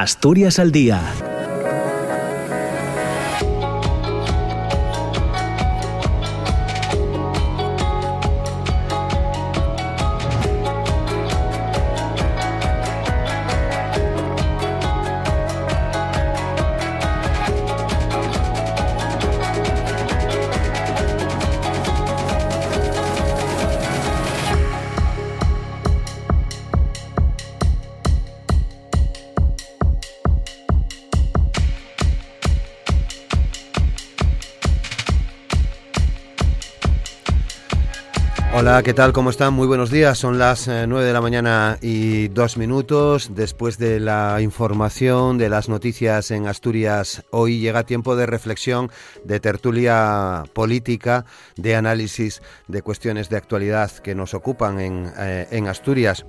Asturias al Día Hola, ¿qué tal? ¿Cómo están? Muy buenos días. Son las 9 eh, de la mañana y dos minutos. Después de la información de las noticias en Asturias, hoy llega tiempo de reflexión, de tertulia política, de análisis de cuestiones de actualidad que nos ocupan en, eh, en Asturias.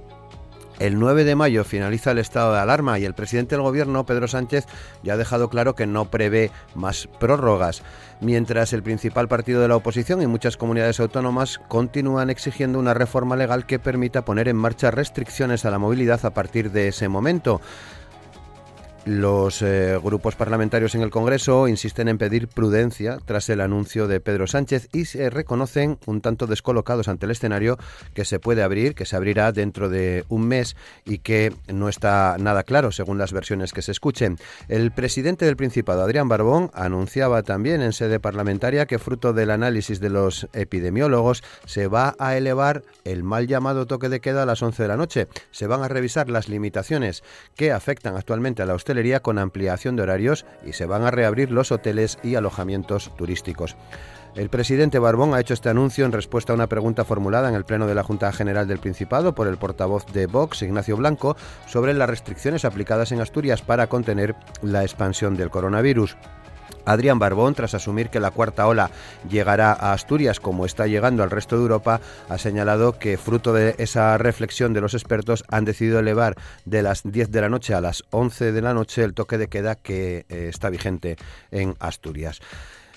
El 9 de mayo finaliza el estado de alarma y el presidente del gobierno, Pedro Sánchez, ya ha dejado claro que no prevé más prórrogas, mientras el principal partido de la oposición y muchas comunidades autónomas continúan exigiendo una reforma legal que permita poner en marcha restricciones a la movilidad a partir de ese momento. Los eh, grupos parlamentarios en el Congreso insisten en pedir prudencia tras el anuncio de Pedro Sánchez y se reconocen un tanto descolocados ante el escenario que se puede abrir, que se abrirá dentro de un mes y que no está nada claro según las versiones que se escuchen. El presidente del Principado, Adrián Barbón, anunciaba también en sede parlamentaria que fruto del análisis de los epidemiólogos se va a elevar el mal llamado toque de queda a las 11 de la noche. Se van a revisar las limitaciones que afectan actualmente a la con ampliación de horarios y se van a reabrir los hoteles y alojamientos turísticos. El presidente Barbón ha hecho este anuncio en respuesta a una pregunta formulada en el Pleno de la Junta General del Principado por el portavoz de Vox, Ignacio Blanco, sobre las restricciones aplicadas en Asturias para contener la expansión del coronavirus. Adrián Barbón, tras asumir que la cuarta ola llegará a Asturias como está llegando al resto de Europa, ha señalado que fruto de esa reflexión de los expertos han decidido elevar de las 10 de la noche a las 11 de la noche el toque de queda que eh, está vigente en Asturias.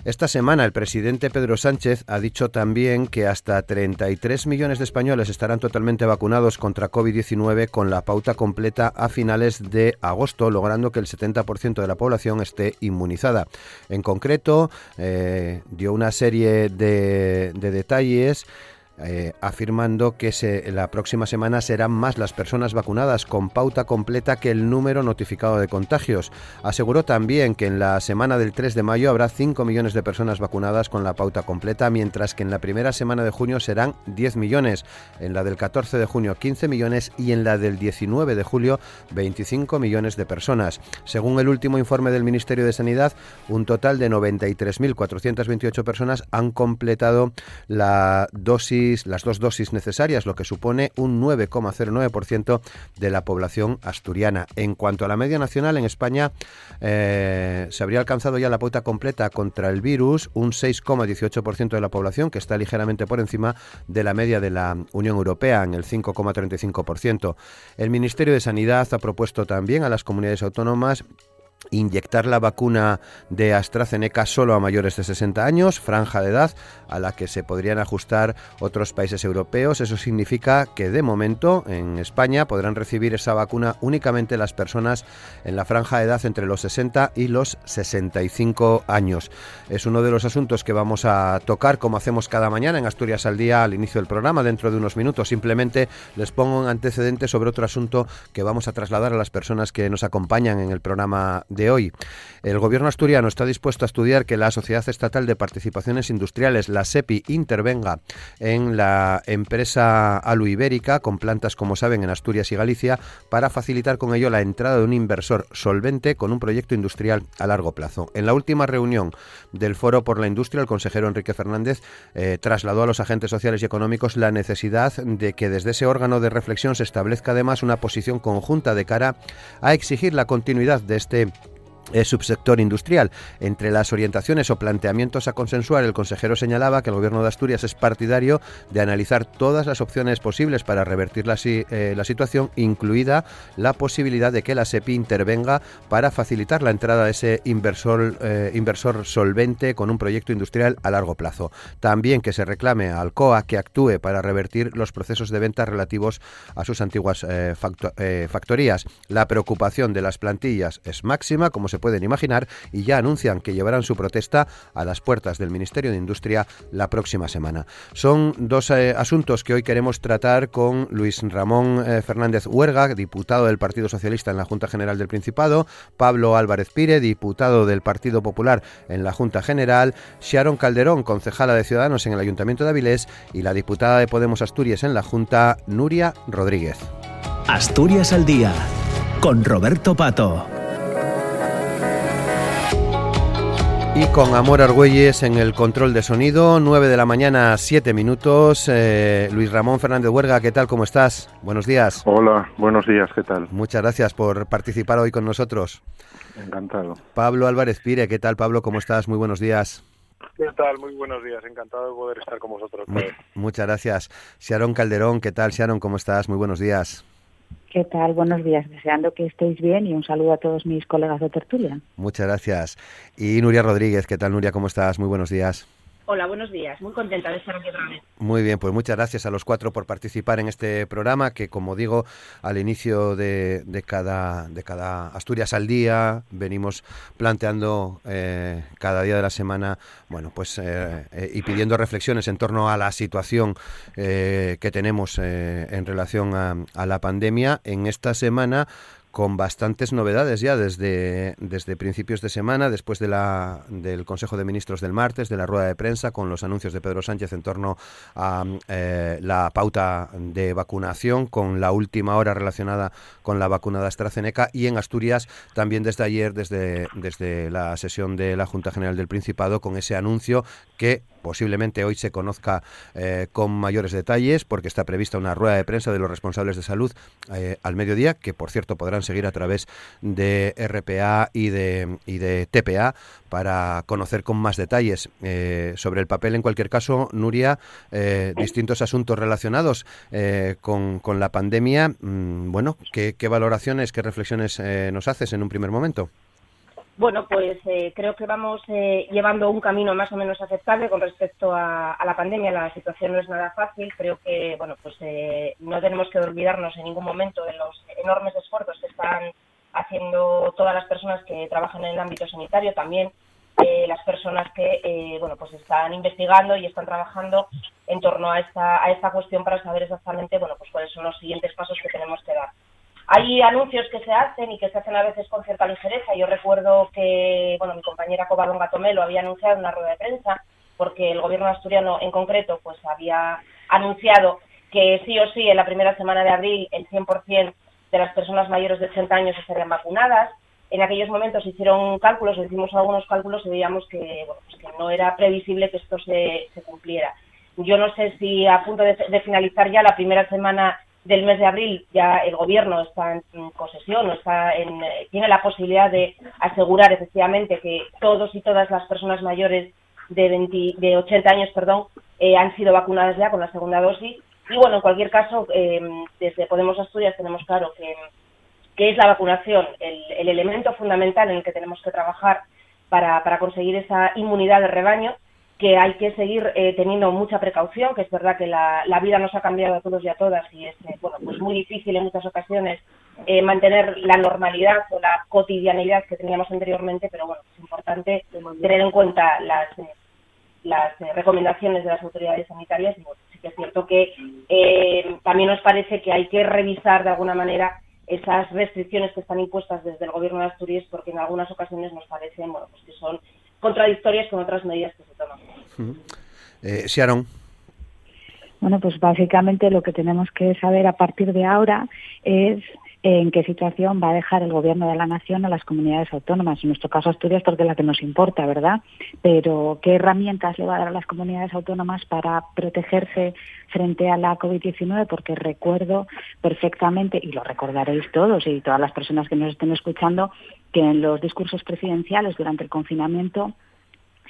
Esta semana el presidente Pedro Sánchez ha dicho también que hasta 33 millones de españoles estarán totalmente vacunados contra COVID-19 con la pauta completa a finales de agosto, logrando que el 70% de la población esté inmunizada. En concreto, eh, dio una serie de, de detalles eh, afirmando que se, la próxima semana serán más las personas vacunadas con pauta completa que el número notificado de contagios. Aseguró también que en la semana del 3 de mayo habrá 5 millones de personas vacunadas con la pauta completa, mientras que en la primera semana de junio serán 10 millones, en la del 14 de junio 15 millones y en la del 19 de julio 25 millones de personas. Según el último informe del Ministerio de Sanidad, un total de 93.428 personas han completado la dosis las dos dosis necesarias, lo que supone un 9,09% de la población asturiana. En cuanto a la media nacional, en España eh, se habría alcanzado ya la pauta completa contra el virus, un 6,18% de la población, que está ligeramente por encima de la media de la Unión Europea, en el 5,35%. El Ministerio de Sanidad ha propuesto también a las comunidades autónomas inyectar la vacuna de AstraZeneca solo a mayores de 60 años, franja de edad a la que se podrían ajustar otros países europeos. Eso significa que de momento en España podrán recibir esa vacuna únicamente las personas en la franja de edad entre los 60 y los 65 años. Es uno de los asuntos que vamos a tocar como hacemos cada mañana en Asturias al día al inicio del programa dentro de unos minutos. Simplemente les pongo un antecedente sobre otro asunto que vamos a trasladar a las personas que nos acompañan en el programa de hoy. El gobierno asturiano está dispuesto a estudiar que la Sociedad Estatal de Participaciones Industriales, la SEPI, intervenga en la empresa aluibérica, con plantas, como saben, en Asturias y Galicia, para facilitar con ello la entrada de un inversor solvente con un proyecto industrial a largo plazo. En la última reunión del Foro por la Industria, el consejero Enrique Fernández eh, trasladó a los agentes sociales y económicos la necesidad de que desde ese órgano de reflexión se establezca además una posición conjunta de cara a exigir la continuidad de este subsector industrial. Entre las orientaciones o planteamientos a consensuar, el consejero señalaba que el Gobierno de Asturias es partidario de analizar todas las opciones posibles para revertir la, eh, la situación, incluida la posibilidad de que la SEPI intervenga para facilitar la entrada de ese inversor, eh, inversor solvente con un proyecto industrial a largo plazo. También que se reclame al COA que actúe para revertir los procesos de venta relativos a sus antiguas eh, factorías. La preocupación de las plantillas es máxima, como se pueden imaginar, y ya anuncian que llevarán su protesta a las puertas del Ministerio de Industria la próxima semana. Son dos eh, asuntos que hoy queremos tratar con Luis Ramón eh, Fernández Huerga, diputado del Partido Socialista en la Junta General del Principado, Pablo Álvarez Pire, diputado del Partido Popular en la Junta General, Sharon Calderón, concejala de Ciudadanos en el Ayuntamiento de Avilés, y la diputada de Podemos Asturias en la Junta, Nuria Rodríguez. Asturias al día, con Roberto Pato. Y con Amor Argüelles en el control de sonido, 9 de la mañana, 7 minutos. Eh, Luis Ramón Fernández Huerga, ¿qué tal? ¿Cómo estás? Buenos días. Hola, buenos días, ¿qué tal? Muchas gracias por participar hoy con nosotros. Encantado. Pablo Álvarez Pire, ¿qué tal Pablo? ¿Cómo estás? Muy buenos días. ¿Qué tal? Muy buenos días. Encantado de poder estar con vosotros. muchas gracias. Sharon Calderón, ¿qué tal Sharon? ¿Cómo estás? Muy buenos días. ¿Qué tal? Buenos días. Deseando que estéis bien y un saludo a todos mis colegas de tertulia. Muchas gracias. Y Nuria Rodríguez, ¿qué tal Nuria? ¿Cómo estás? Muy buenos días. Hola, buenos días. Muy contenta de estar aquí otra vez. Muy bien, pues muchas gracias a los cuatro por participar en este programa que, como digo, al inicio de, cada, de cada Asturias al día venimos planteando eh, cada día de la semana, bueno, pues eh, eh, y pidiendo reflexiones en torno a la situación que tenemos en relación a la pandemia. En esta semana con bastantes novedades ya desde, desde principios de semana, después de la, del Consejo de Ministros del martes, de la rueda de prensa, con los anuncios de Pedro Sánchez en torno a eh, la pauta de vacunación, con la última hora relacionada con la vacuna de AstraZeneca y en Asturias también desde ayer, desde, desde la sesión de la Junta General del Principado, con ese anuncio que posiblemente hoy se conozca eh, con mayores detalles porque está prevista una rueda de prensa de los responsables de salud eh, al mediodía, que por cierto podrán seguir a través de RPA y de, y de TPA para conocer con más detalles eh, sobre el papel. En cualquier caso, Nuria, distintos asuntos relacionados con, la pandemia. Mm, bueno, ¿qué, ¿qué, valoraciones, qué reflexiones nos haces en un primer momento? Bueno, pues eh, creo que vamos eh, llevando un camino más o menos aceptable con respecto a, la pandemia. La situación no es nada fácil. Creo que, bueno, pues eh, no tenemos que olvidarnos en ningún momento de los enormes esfuerzos que están haciendo todas las personas que trabajan en el ámbito sanitario, también las personas que, bueno, pues están investigando y están trabajando en torno a esta, a esta cuestión para saber exactamente, bueno, pues cuáles son los siguientes pasos que tenemos que dar. Hay anuncios que se hacen y que se hacen a veces con cierta ligereza. Yo recuerdo que, bueno, mi compañera Covadonga Tomé lo había anunciado en una rueda de prensa, porque el gobierno asturiano en concreto, pues había anunciado que sí o sí en la primera semana de abril el 100% de las personas mayores de 80 años estarían vacunadas. En aquellos momentos hicieron cálculos, hicimos algunos cálculos y veíamos que, bueno, pues que no era previsible que esto se, se cumpliera. Yo no sé si a punto de, de finalizar ya la primera semana del mes de abril ya el gobierno está en posesión, está en, eh, tiene la posibilidad de asegurar efectivamente que todos y todas las personas mayores de, de 80 años perdón, eh, han sido vacunadas ya con la segunda dosis. Y bueno, en cualquier caso, em, desde Podemos Asturias tenemos claro que, que es la vacunación el, el, elemento fundamental en el que tenemos que trabajar para, para conseguir esa inmunidad de rebaño que hay que seguir eh, teniendo mucha precaución, que es verdad que la, vida nos ha cambiado a todos y a todas y es eh, bueno, pues muy difícil en muchas ocasiones eh, mantener la normalidad o la cotidianidad que teníamos anteriormente, pero bueno, es importante tener en cuenta las, las recomendaciones de las autoridades sanitarias y sí que es cierto que también nos parece que hay que revisar de alguna manera esas restricciones que están impuestas desde el gobierno de Asturias porque en algunas ocasiones nos parecen bueno, pues que son contradictorias con otras medidas que se toman. Eh, Sharon. Bueno, pues básicamente lo que tenemos que saber a partir de ahora es en qué situación va a dejar el Gobierno de la Nación a las comunidades autónomas, en nuestro caso Asturias porque es la que nos importa, ¿verdad? Pero qué herramientas le va a dar a las comunidades autónomas para protegerse frente a la COVID-19, porque recuerdo perfectamente, y lo recordaréis todos y todas las personas que nos estén escuchando, que en los discursos presidenciales durante el confinamiento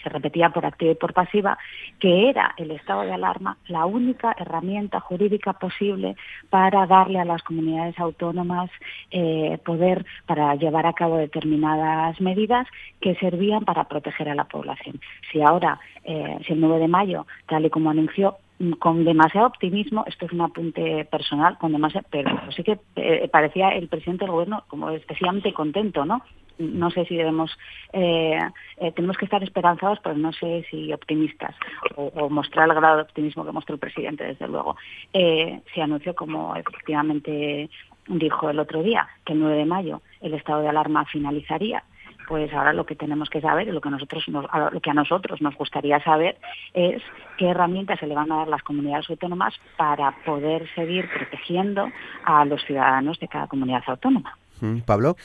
se repetía por activa y por pasiva, que era el estado de alarma la única herramienta jurídica posible para darle a las comunidades autónomas eh, poder para llevar a cabo determinadas medidas que servían para proteger a la población. Si ahora, eh, si el 9 de mayo, tal y como anunció, con demasiado optimismo, esto es un apunte personal, con demasiado, pero sí que eh, parecía el presidente del gobierno como especialmente contento, ¿no? no sé si debemos, eh, eh, tenemos que estar esperanzados, pero no sé si optimistas, o, mostrar el grado de optimismo que mostró el presidente, desde luego. Eh, se anunció, como efectivamente dijo el otro día, que el 9 de mayo el estado de alarma finalizaría. Pues ahora lo que tenemos que saber, lo que, nosotros lo que a nosotros nos gustaría saber es qué herramientas se le van a dar las comunidades autónomas para poder seguir protegiendo a los ciudadanos de cada comunidad autónoma. Mm, Pablo.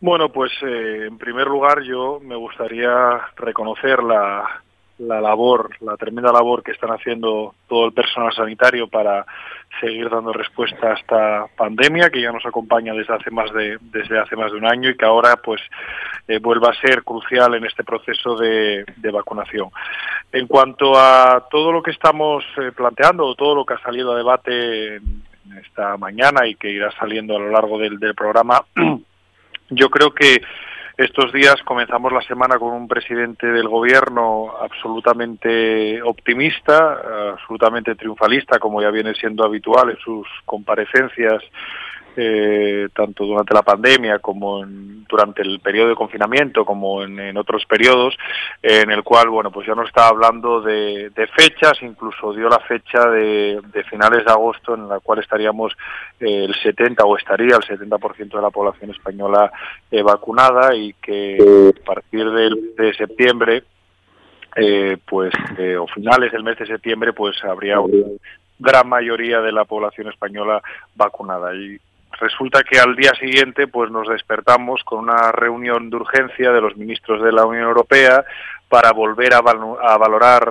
Bueno, pues eh, en primer lugar yo me gustaría reconocer la, la labor, la tremenda labor que están haciendo todo el personal sanitario para seguir dando respuesta a esta pandemia que ya nos acompaña desde hace más de desde hace más de un año y que ahora pues eh, vuelva a ser crucial en este proceso de, vacunación. En cuanto a todo lo que estamos eh, planteando, todo lo que ha salido a debate esta mañana y que irá saliendo a lo largo del, del programa Yo creo que estos días comenzamos la semana con un presidente del gobierno absolutamente optimista, absolutamente triunfalista, como ya viene siendo habitual en sus comparecencias eh, tanto durante la pandemia como durante el periodo de confinamiento como en, otros periodos en el cual bueno pues ya no estaba hablando de, fechas incluso dio la fecha de, finales de agosto en la cual estaríamos eh, el 70 o estaría el 70% de la población española eh, vacunada y que a partir del, de septiembre eh, pues o finales del mes de septiembre pues habría una gran mayoría de la población española vacunada. Y resulta que al día siguiente pues nos despertamos con una reunión de urgencia de los ministros de la Unión Europea para volver a, valorar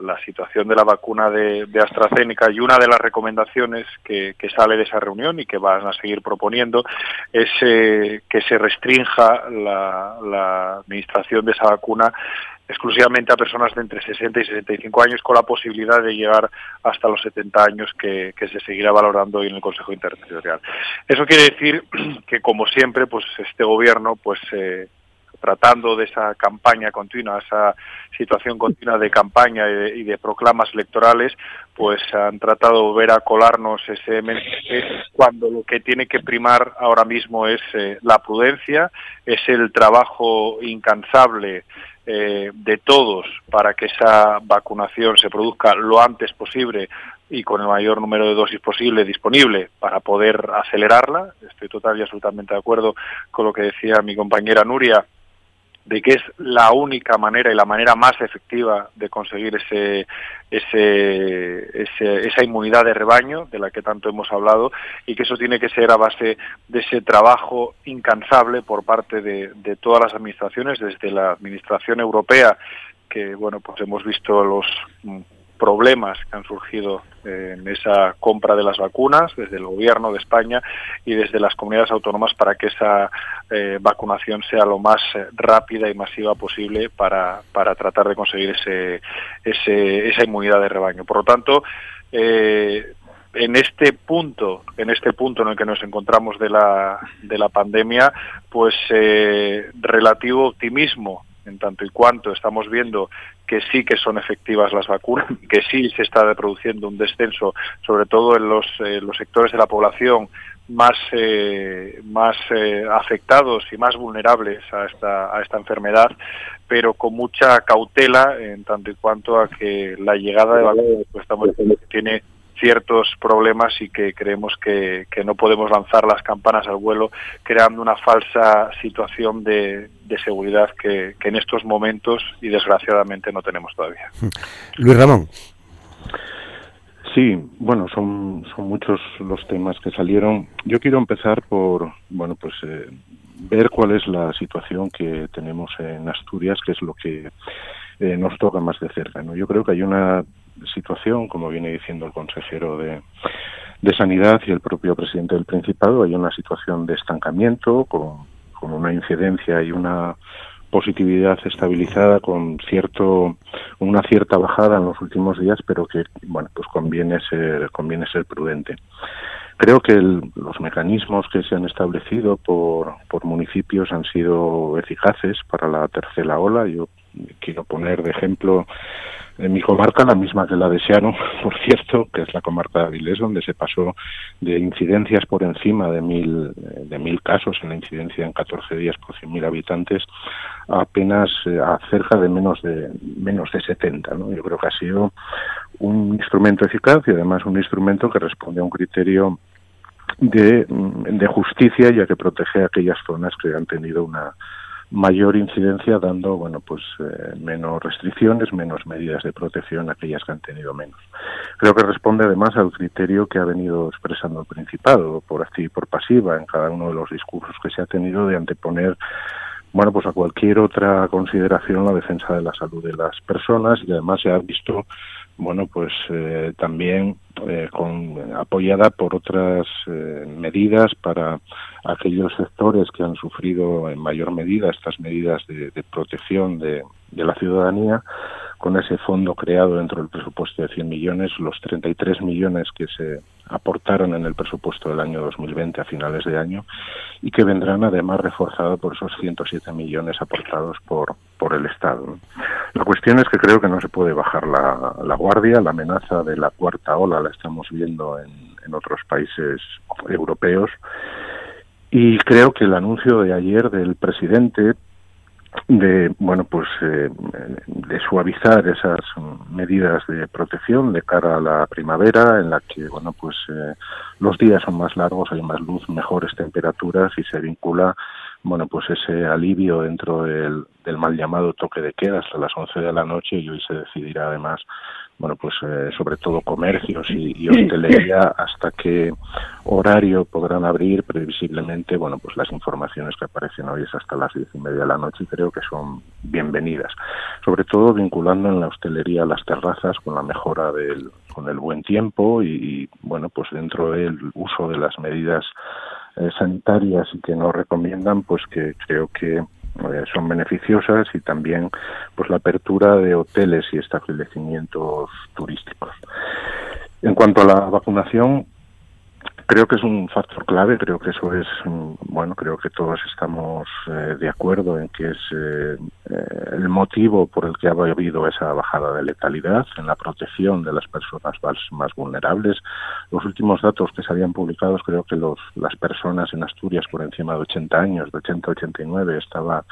la, situación de la vacuna de, AstraZeneca. Y una de las recomendaciones que, sale de esa reunión y que van a seguir proponiendo es eh, que se restrinja la administración de esa vacuna exclusivamente a personas de entre 60 y 65 años con la posibilidad de llegar hasta los 70 años que, se seguirá valorando hoy en el Consejo Interterritorial. Eso quiere decir que como siempre pues este gobierno pues eh, tratando de esa campaña continua, esa situación continua de campaña y de, proclamas electorales, pues han tratado de volver a colarnos ese mensaje cuando lo que tiene que primar ahora mismo es eh, la prudencia, es el trabajo incansable eh, de todos para que esa vacunación se produzca lo antes posible y con el mayor número de dosis posible disponible para poder acelerarla. Estoy total y absolutamente de acuerdo con lo que decía mi compañera Nuria de que es la única manera y la manera más efectiva de conseguir ese, ese, esa inmunidad de rebaño de la que tanto hemos hablado y que eso tiene que ser a base de ese trabajo incansable por parte de, de todas las administraciones, desde la Administración Europea, que bueno, pues hemos visto los problemas que han surgido en esa compra de las vacunas desde el gobierno de España y desde las comunidades autónomas para que esa eh, vacunación sea lo más eh, rápida y masiva posible para, para tratar de conseguir ese, ese, esa inmunidad de rebaño. Por lo tanto, eh, en este punto, en este punto en el que nos encontramos de la, de la pandemia, pues relativo optimismo en tanto y cuanto estamos viendo que sí que son efectivas las vacunas, que sí se está produciendo un descenso, sobre todo en los, eh, los sectores de la población más, eh, más eh, afectados y más vulnerables a esta, a esta enfermedad, pero con mucha cautela en tanto y cuanto a que la llegada de vacunas pues estamos que tiene ciertos problemas y que creemos que, no podemos lanzar las campanas al vuelo creando una falsa situación de, seguridad que, en estos momentos y desgraciadamente no tenemos todavía. Luis Ramón. Sí, bueno, son, son muchos los temas que salieron. Yo quiero empezar por, bueno, pues eh, ver cuál es la situación que tenemos en Asturias, que es lo que eh, nos toca más de cerca. ¿no? Yo creo que hay una situación, como viene diciendo el consejero de, de Sanidad y el propio presidente del Principado, hay una situación de estancamiento con, con una incidencia y una positividad estabilizada con cierto una cierta bajada en los últimos días pero que bueno pues conviene ser conviene ser prudente. Creo que los mecanismos que se han establecido por, por municipios han sido eficaces para la tercera ola. Yo quiero poner de ejemplo mi comarca, la misma que la de Seano, por cierto, que es la comarca de Avilés, donde se pasó de incidencias por encima de mil, de mil casos en la incidencia en 14 días por 100.000 habitantes, a apenas eh, a cerca de menos de menos de 70. ¿no? Yo creo que ha sido un instrumento eficaz y además un instrumento que responde a un criterio de, de justicia ya que protege a aquellas zonas que han tenido una mayor incidencia dando bueno pues eh, menos restricciones menos medidas de protección a aquellas que han tenido menos. Creo que responde además al criterio que ha venido expresando el principado por activa y por pasiva en cada uno de los discursos que se ha tenido de anteponer bueno, pues a cualquier otra consideración la defensa de la salud de las personas y además se ha visto bueno, pues eh, también eh, con, apoyada por otras eh, medidas para aquellos sectores que han sufrido en mayor medida estas medidas de, de protección de, de, la ciudadanía, con ese fondo creado dentro del presupuesto de 100 millones, los 33 millones que se aportaron en el presupuesto del año 2020 a finales de año y que vendrán además reforzados por esos 107 millones aportados por, por el Estado. La cuestión es que creo que no se puede bajar la, la guardia, la amenaza de la cuarta ola la estamos viendo en, en otros países europeos y creo que el anuncio de ayer del presidente de bueno pues eh, de suavizar esas medidas de protección de cara a la primavera en la que bueno pues eh, los días son más largos hay más luz mejores temperaturas y se vincula bueno pues ese alivio dentro del, mal llamado toque de queda hasta las 11 de la noche y hoy se decidirá además bueno, pues eh, sobre todo comercios y, y, hostelería, hasta qué horario podrán abrir previsiblemente, bueno, pues las informaciones que aparecen hoy es hasta las diez y media de la noche y creo que son bienvenidas. Sobre todo vinculando en la hostelería las terrazas con la mejora del, con el buen tiempo y, y bueno, pues dentro del uso de las medidas eh, sanitarias y que nos recomiendan, pues que creo que son beneficiosas y también pues la apertura de hoteles y establecimientos turísticos. En cuanto a la vacunación, Creo que es un factor clave, creo que eso es, mm, bueno, creo que todos estamos eh, de acuerdo en que es eh, eh, el motivo por el que ha habido esa bajada de letalidad en la protección de las personas más, vulnerables. Los últimos datos que se habían publicados, creo que los, las personas en Asturias por encima de 80 años, de 80 a 89, estaba,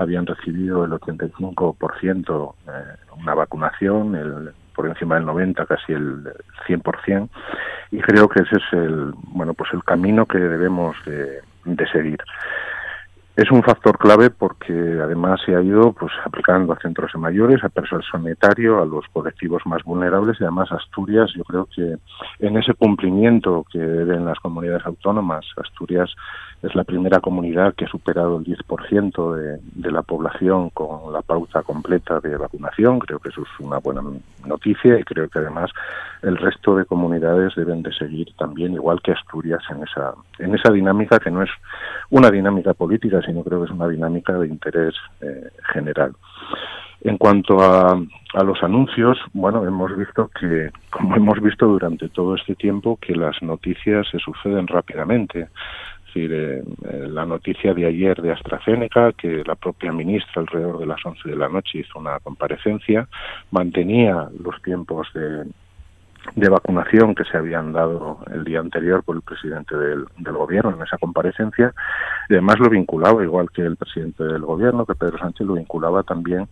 habían recibido el 85% eh, una vacunación, el por encima del 90, casi el 100%, y creo que ese es el, bueno, pues el camino que debemos de, seguir. Es un factor clave porque además se ha ido pues aplicando a centros mayores, a personal sanitario, a los colectivos más vulnerables y además Asturias, yo creo que en ese cumplimiento que deben las comunidades autónomas, Asturias es la primera comunidad que ha superado el 10% de, de la población con la pauta completa de vacunación, creo que eso es una buena noticia y creo que además el resto de comunidades deben de seguir también igual que Asturias en esa en esa dinámica que no es una dinámica política, sino creo que es una dinámica de interés eh, general. En cuanto a, a, los anuncios, bueno, hemos visto que, como hemos visto durante todo este tiempo, que las noticias se suceden rápidamente. Es decir, eh, eh, la noticia de ayer de AstraZeneca, que la propia ministra alrededor de las 11 de la noche hizo una comparecencia, mantenía los tiempos de, de vacunación que se habían dado el día anterior por el presidente del, gobierno en esa comparecencia y además lo vinculaba igual que el presidente del gobierno que Pedro Sánchez lo vinculaba también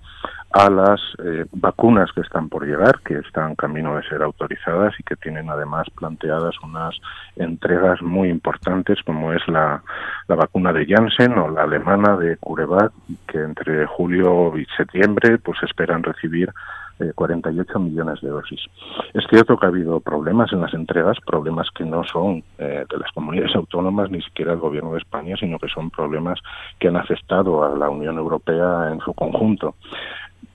a las eh, vacunas que están por llegar que están camino de ser autorizadas y que tienen además planteadas unas entregas muy importantes como es la, la vacuna de Janssen o la alemana de CureVac que entre julio y septiembre pues esperan recibir 48 millones de dosis. Es cierto que ha habido problemas en las entregas, problemas que no son de las comunidades autónomas ni siquiera del Gobierno de España, sino que son problemas que han afectado a la Unión Europea en su conjunto.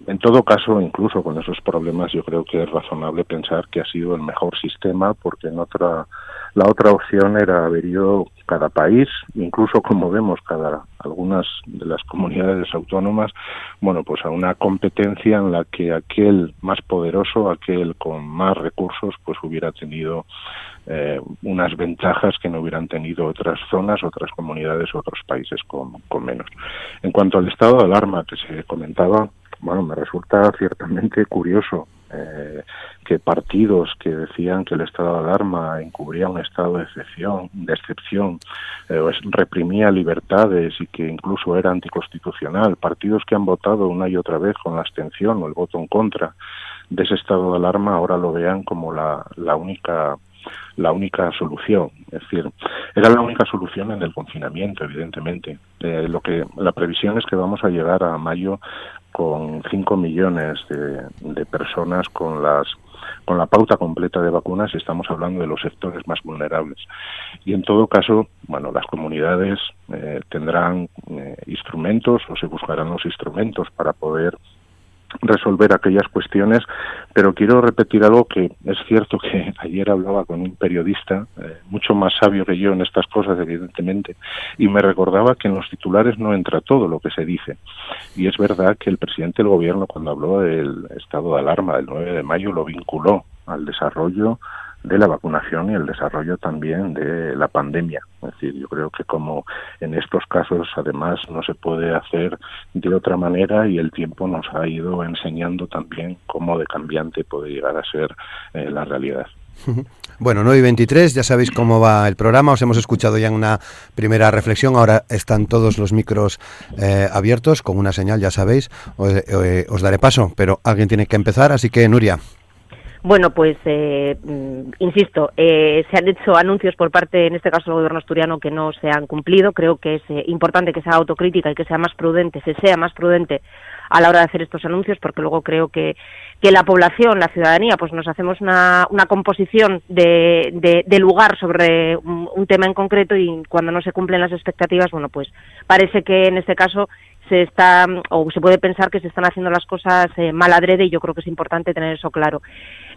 En todo caso, incluso con esos problemas, yo creo que es razonable pensar que ha sido el mejor sistema, porque en otra la otra opción era haber ido cada país, incluso como vemos cada algunas de las comunidades autónomas, bueno, pues a una competencia en la que aquel más poderoso, aquel con más recursos, pues hubiera tenido eh, unas ventajas que no hubieran tenido otras zonas, otras comunidades, otros países con, con menos. En cuanto al estado de alarma que se comentaba, bueno, me resulta ciertamente curioso eh, que partidos que decían que el estado de alarma encubría un estado de excepción, de excepción eh, reprimía libertades y que incluso era anticonstitucional, partidos que han votado una y otra vez con la abstención o el voto en contra de ese estado de alarma ahora lo vean como la, la única la única solución. Es decir, era la única solución en el confinamiento, evidentemente. Eh, lo que la previsión es que vamos a llegar a mayo con 5 millones de, personas con las con la pauta completa de vacunas estamos hablando de los sectores más vulnerables y en todo caso bueno las comunidades eh, tendrán eh, instrumentos o se buscarán los instrumentos para poder resolver aquellas cuestiones, pero quiero repetir algo que es cierto que ayer hablaba con un periodista, eh, mucho más sabio que yo en estas cosas, evidentemente, y me recordaba que en los titulares no entra todo lo que se dice. Y es verdad que el presidente del gobierno, cuando habló del estado de alarma del 9 de mayo, lo vinculó al desarrollo de la vacunación y el desarrollo también de la pandemia. Es decir, yo creo que como en estos casos además no se puede hacer de otra manera y el tiempo nos ha ido enseñando también cómo de cambiante puede llegar a ser eh, la realidad. Bueno, 9 y 23, ya sabéis cómo va el programa, os hemos escuchado ya en una primera reflexión, ahora están todos los micros eh, abiertos con una señal, ya sabéis, eh, os daré paso, pero alguien tiene que empezar, así que Nuria. Bueno, pues eh, mm, insisto, eh, se han hecho anuncios por parte, en este caso del gobierno asturiano, que no se han cumplido. Creo que es eh, importante que sea autocrítica y que sea más prudente, se sea más prudente a la hora de hacer estos anuncios, porque luego creo que, que la población, la ciudadanía, pues nos hacemos una, una composición de, de, lugar sobre un, tema en concreto y cuando no se cumplen las expectativas, bueno, pues parece que en este caso se está o se puede pensar que se están haciendo las cosas mal adrede y yo creo que es importante tener eso claro.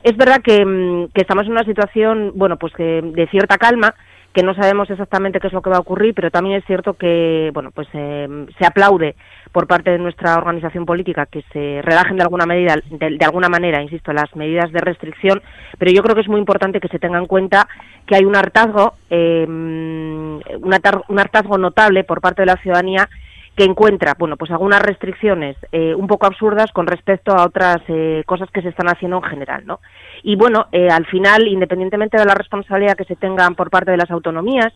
Es verdad mm, que, estamos en una situación, bueno, pues que de cierta calma, que no sabemos exactamente qué es lo que va a ocurrir, pero también es cierto que, bueno, pues eh, se aplaude por parte de nuestra organización política que se relajen de alguna medida, de, alguna manera, insisto, las medidas de restricción, pero yo creo que es muy importante que se tenga en cuenta que hay un hartazgo, eh, un hartazgo notable por parte de la ciudadanía que encuentra, bueno, pues algunas restricciones eh, un poco absurdas con respecto a otras eh, cosas que se están haciendo en general, ¿no? Y bueno, eh, al final, independientemente de la responsabilidad que se tengan por parte de las autonomías,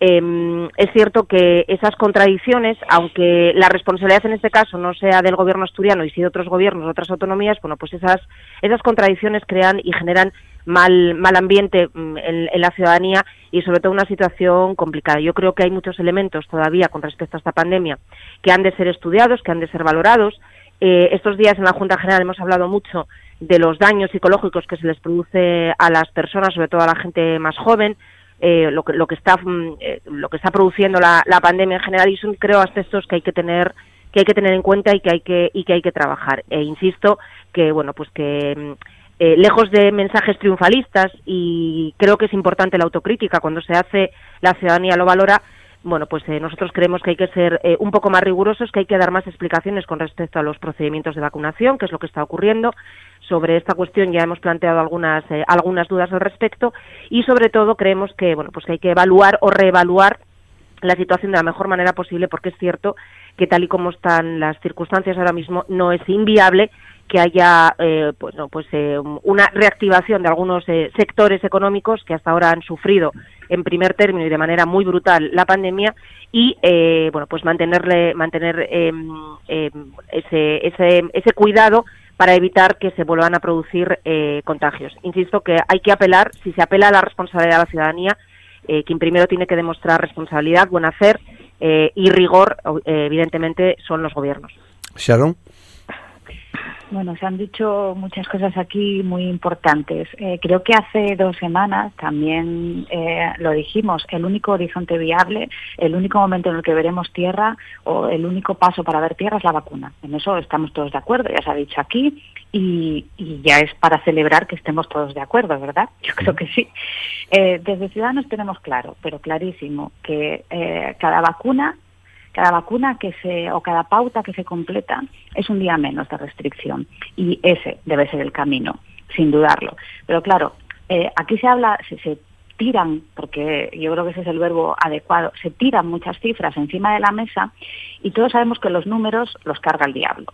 em, es cierto que esas contradicciones, aunque la responsabilidad en este caso no sea del gobierno asturiano y sí de otros gobiernos, otras autonomías, bueno, pues esas, esas contradicciones crean y generan mal, mal ambiente mm, en, la ciudadanía y sobre todo una situación complicada. Yo creo que hay muchos elementos todavía con respecto a esta pandemia que han de ser estudiados, que han de ser valorados. Eh, estos días en la Junta General hemos hablado mucho de los daños psicológicos que se les produce a las personas, sobre todo a la gente más joven, eh, lo, que, lo, que está, mm, eh, lo que está produciendo la, pandemia en general y son creo aspectos que hay que tener que hay que tener en cuenta y que hay que y que hay que trabajar e insisto que bueno pues que mm, eh, lejos de mensajes triunfalistas y creo que es importante la autocrítica. Cuando se hace la ciudadanía lo valora bueno pues eh, nosotros creemos que hay que ser eh, un poco más rigurosos que hay que dar más explicaciones con respecto a los procedimientos de vacunación que es lo que está ocurriendo. Sobre esta cuestión ya hemos planteado algunas algunas dudas al respecto. Y sobre todo creemos que bueno pues que hay que evaluar o reevaluar la situación de la mejor manera posible porque es cierto que tal y como están las circunstancias ahora mismo no es inviable que haya eh, pues, pues eh, una reactivación de algunos eh, sectores económicos que hasta ahora han sufrido en primer término y de manera muy brutal la pandemia y bueno pues mantenerle mantener em, em, ese, ese, ese cuidado para evitar que se vuelvan a producir contagios. Insisto que hay que apelar, si se apela a la responsabilidad de la ciudadanía, quien primero tiene que demostrar responsabilidad, buen hacer y rigor, evidentemente, son los gobiernos. Sharon. Bueno, se han dicho muchas cosas aquí muy importantes. Eh, creo que hace dos semanas también eh, lo dijimos, el único horizonte viable, el único momento en el que veremos tierra o el único paso para ver tierra es la vacuna. En eso estamos todos de acuerdo, ya se ha dicho aquí y, ya es para celebrar que estemos todos de acuerdo, ¿verdad? Yo creo que sí. Eh, desde Ciudadanos tenemos claro, pero clarísimo, que cada vacuna cada vacuna que se o cada pauta que se completa es un día menos de restricción y ese debe ser el camino, sin dudarlo. Pero claro, eh, aquí se habla, se, tiran, porque yo creo que ese es el verbo adecuado, se tiran muchas cifras encima de la mesa y todos sabemos que los números los carga el diablo.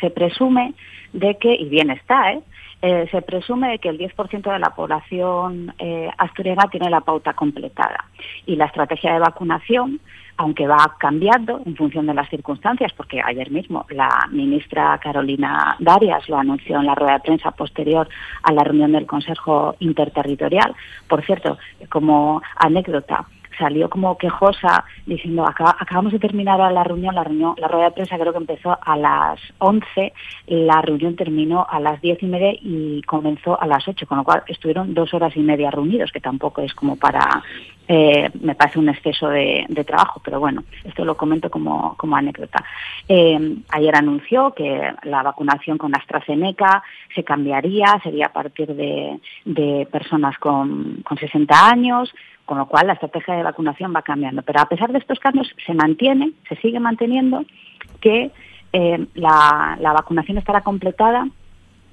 Se presume de que, y bien está, ¿eh? Eh, se presume de que el 10% de la población eh, asturiana tiene la pauta completada y la estrategia de vacunación aunque va cambiando en función de las circunstancias, porque ayer mismo la ministra Carolina Darias lo anunció en la rueda de prensa posterior a la reunión del Consejo Interterritorial. Por cierto, como anécdota, salió como quejosa diciendo acabamos de terminar la reunión, la reunión, la rueda de prensa creo que empezó a las 11, la reunión terminó a las diez y media y comenzó a las 8, con lo cual estuvieron dos horas y media reunidos, que tampoco es como para eh, me parece un exceso de, trabajo, pero bueno, esto lo comento como, anécdota. Eh, ayer anunció que la vacunación con AstraZeneca se cambiaría, sería a partir de, personas con, con 60 años, con lo cual la estrategia de vacunación va cambiando. Pero a pesar de estos cambios, se mantiene, se sigue manteniendo que eh, la vacunación estará completada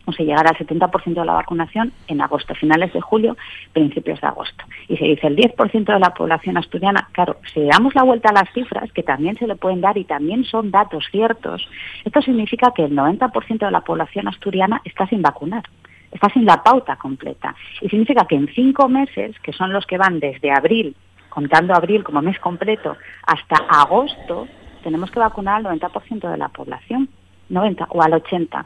o se llegará al 70% de la vacunación en agosto, finales de julio, principios de agosto. Y se dice el 10% de la población asturiana, claro, si damos la vuelta a las cifras, que también se le pueden dar y también son datos ciertos, esto significa que el 90% de la población asturiana está sin vacunar, está sin la pauta completa. Y significa que en cinco meses, que son los que van desde abril, contando abril como mes completo, hasta agosto, tenemos que vacunar al 90% de la población, 90 o al 80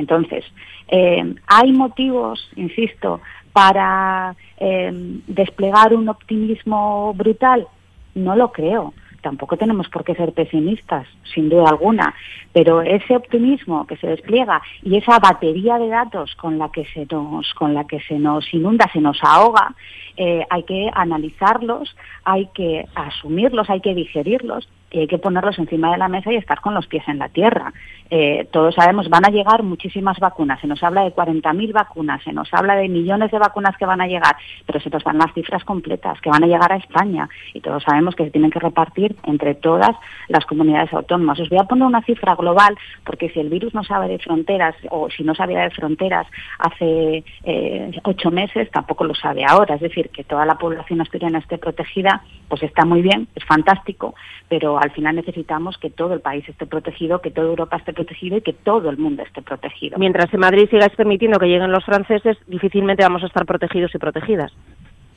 entonces, eh, ¿hay motivos, insisto, para eh, desplegar un optimismo brutal? No lo creo. Tampoco tenemos por qué ser pesimistas, sin duda alguna, pero ese optimismo que se despliega y esa batería de datos con la que se nos, con la que se nos inunda, se nos ahoga, eh, hay que analizarlos, hay que asumirlos, hay que digerirlos y hay que ponerlos encima de la mesa y estar con los pies en la tierra. Eh, todos sabemos, van a llegar muchísimas vacunas, se nos habla de 40.000 vacunas, se nos habla de millones de vacunas que van a llegar, pero se nos dan las cifras completas, que van a llegar a España, y todos sabemos que se tienen que repartir entre todas las comunidades autónomas. Os voy a poner una cifra global, porque si el virus no sabe de fronteras, o si no sabía de fronteras hace eh, ocho meses, tampoco lo sabe ahora. Es decir, que toda la población asturiana esté protegida, pues está muy bien, es fantástico, pero al final necesitamos que todo el país esté protegido, que toda Europa esté protegido y que todo el mundo esté protegido. Mientras en Madrid sigáis permitiendo que lleguen los franceses, difícilmente vamos a estar protegidos y protegidas.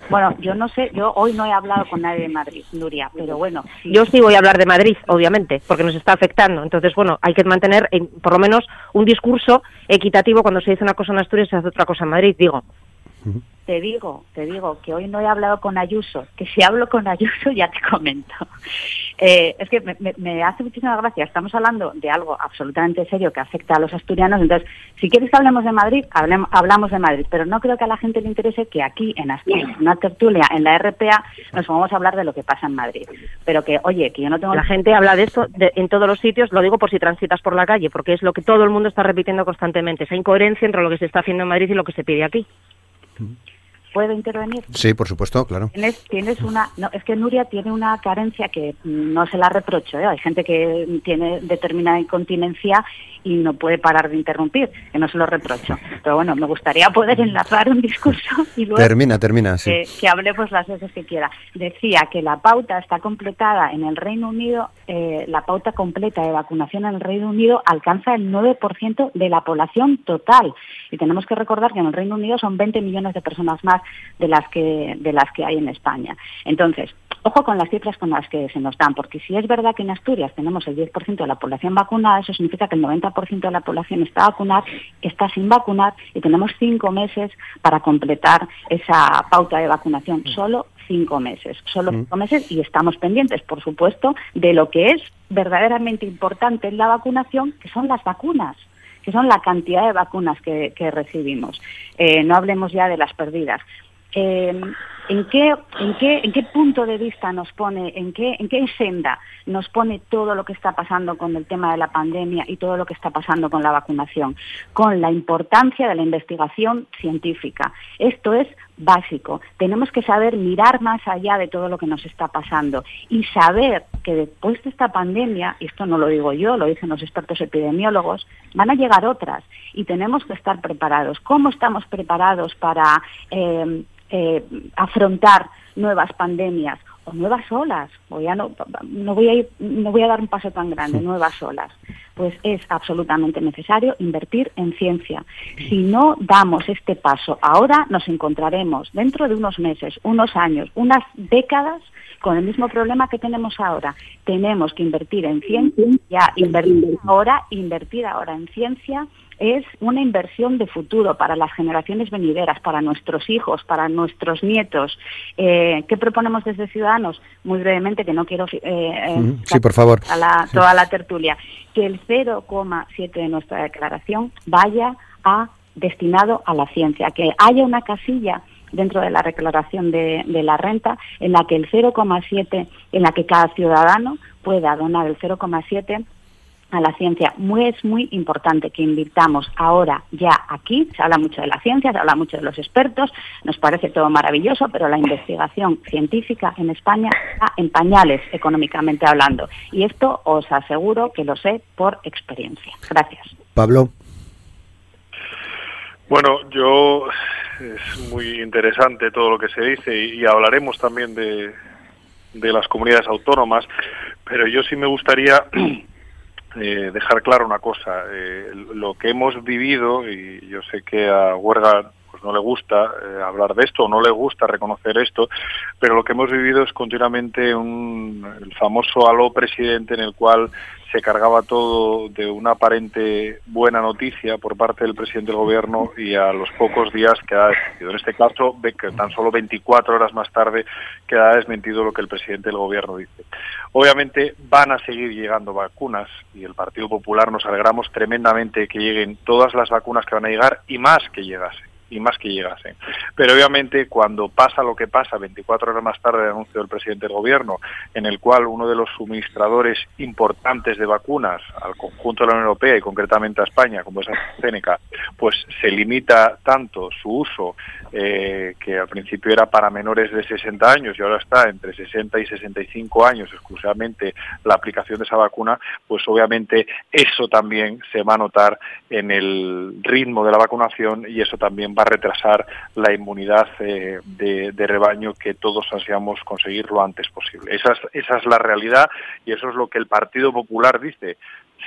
Bueno, yo no sé, yo hoy no he hablado con nadie de Madrid, Nuria, pero bueno. Yo sí voy a hablar de Madrid, obviamente, porque nos está afectando. Entonces, bueno, hay que mantener por lo menos un discurso equitativo cuando se dice una cosa en Asturias y se hace otra cosa en Madrid, digo te digo, te digo que hoy no he hablado con Ayuso, que si hablo con Ayuso ya te comento. Eh, es que me, hace muchísima gracia, estamos hablando de algo absolutamente serio que afecta a los asturianos, entonces si quieres que hablemos de Madrid, hablamos de Madrid, pero no creo que a la gente le interese que aquí en Asturias, en una tertulia, en la RPA, nos vamos a hablar de lo que pasa en Madrid. Pero que, oye, que yo no tengo... La gente habla de esto en todos los sitios, lo digo por si transitas por la calle, porque es lo que todo el mundo está repitiendo constantemente, esa incoherencia entre lo que se está haciendo en Madrid y lo que se pide aquí. ¿Puedo intervenir? Sí, por supuesto, claro. Tienes, una, no, es que Nuria tiene una carencia que no se la reprocho. ¿eh? Hay gente que tiene determinada incontinencia y no puede parar de interrumpir, que no se lo reprocho. Pero bueno, me gustaría poder enlazar un discurso y luego termina, termina, sí. que, hable pues las veces que quiera. Decía que la pauta está completada en el Reino Unido, eh, la pauta completa de vacunación en el Reino Unido alcanza el 9% de la población total. Y tenemos que recordar que en el Reino Unido son 20 millones de personas más de las que, de las que hay en España. Entonces, ojo con las cifras con las que se nos dan, porque si es verdad que en Asturias tenemos el 10% de la población vacunada, eso significa que el 90% de la población está vacunada, está sin vacunar y tenemos cinco meses para completar esa pauta de vacunación. Mm. Solo cinco meses, solo mm. cinco meses y estamos pendientes, por supuesto, de lo que es verdaderamente importante en la vacunación, que son las vacunas que son la cantidad de vacunas que, recibimos. Eh, no hablemos ya de las perdidas. Eh, ¿En qué, en, qué, ¿En qué punto de vista nos pone, en qué, en qué senda nos pone todo lo que está pasando con el tema de la pandemia y todo lo que está pasando con la vacunación? Con la importancia de la investigación científica. Esto es básico. Tenemos que saber mirar más allá de todo lo que nos está pasando y saber que después de esta pandemia, y esto no lo digo yo, lo dicen los expertos epidemiólogos, van a llegar otras y tenemos que estar preparados. ¿Cómo estamos preparados para eh, eh, afrontar nuevas pandemias o nuevas olas, o ya no, no, voy a ir, no voy a dar un paso tan grande, nuevas olas, pues es absolutamente necesario invertir en ciencia. Si no damos este paso ahora, nos encontraremos dentro de unos meses, unos años, unas décadas con el mismo problema que tenemos ahora. Tenemos que invertir en ciencia, invertir ahora, invertir ahora en ciencia es una inversión de futuro para las generaciones venideras, para nuestros hijos, para nuestros nietos. Eh, ¿Qué proponemos desde Ciudadanos? Muy brevemente, que no quiero... Eh, eh sí, por favor. A Toda la tertulia. Que el 0,7 de nuestra declaración vaya a destinado a la ciencia, que haya una casilla dentro de la declaración de, de la renta en la que el 0,7, en la que cada ciudadano pueda donar el 0,7 a la ciencia. Muy, es muy importante que invirtamos ahora, ya aquí. Se habla mucho de la ciencia, se habla mucho de los expertos, nos parece todo maravilloso, pero la investigación científica en España está en pañales económicamente hablando. Y esto os aseguro que lo sé por experiencia. Gracias. Pablo. Bueno, yo es muy interesante todo lo que se dice y, hablaremos también de, de las comunidades autónomas, pero yo sí me gustaría eh, dejar claro una cosa. Eh, lo que hemos vivido, y yo sé que a Huerga no le gusta eh, hablar de esto, no le gusta reconocer esto, pero lo que hemos vivido es continuamente un, el famoso aló presidente en el cual se cargaba todo de una aparente buena noticia por parte del presidente del gobierno y a los pocos días queda desmentido. En este caso, tan solo 24 horas más tarde queda desmentido lo que el presidente del gobierno dice. Obviamente van a seguir llegando vacunas y el Partido Popular nos alegramos tremendamente que lleguen todas las vacunas que van a llegar y más que llegasen y más que llegasen. Pero obviamente cuando pasa lo que pasa, 24 horas más tarde del anuncio del presidente del gobierno, en el cual uno de los suministradores importantes de vacunas al conjunto de la Unión Europea y concretamente a España, como es AstraZeneca, pues se limita tanto su uso, eh, que al principio era para menores de 60 años y ahora está entre 60 y 65 años exclusivamente la aplicación de esa vacuna, pues obviamente eso también se va a notar en el ritmo de la vacunación y eso también va retrasar la inmunidad eh, de, rebaño que todos ansiamos conseguir lo antes posible. Esa es, esa es la realidad y eso es lo que el Partido Popular dice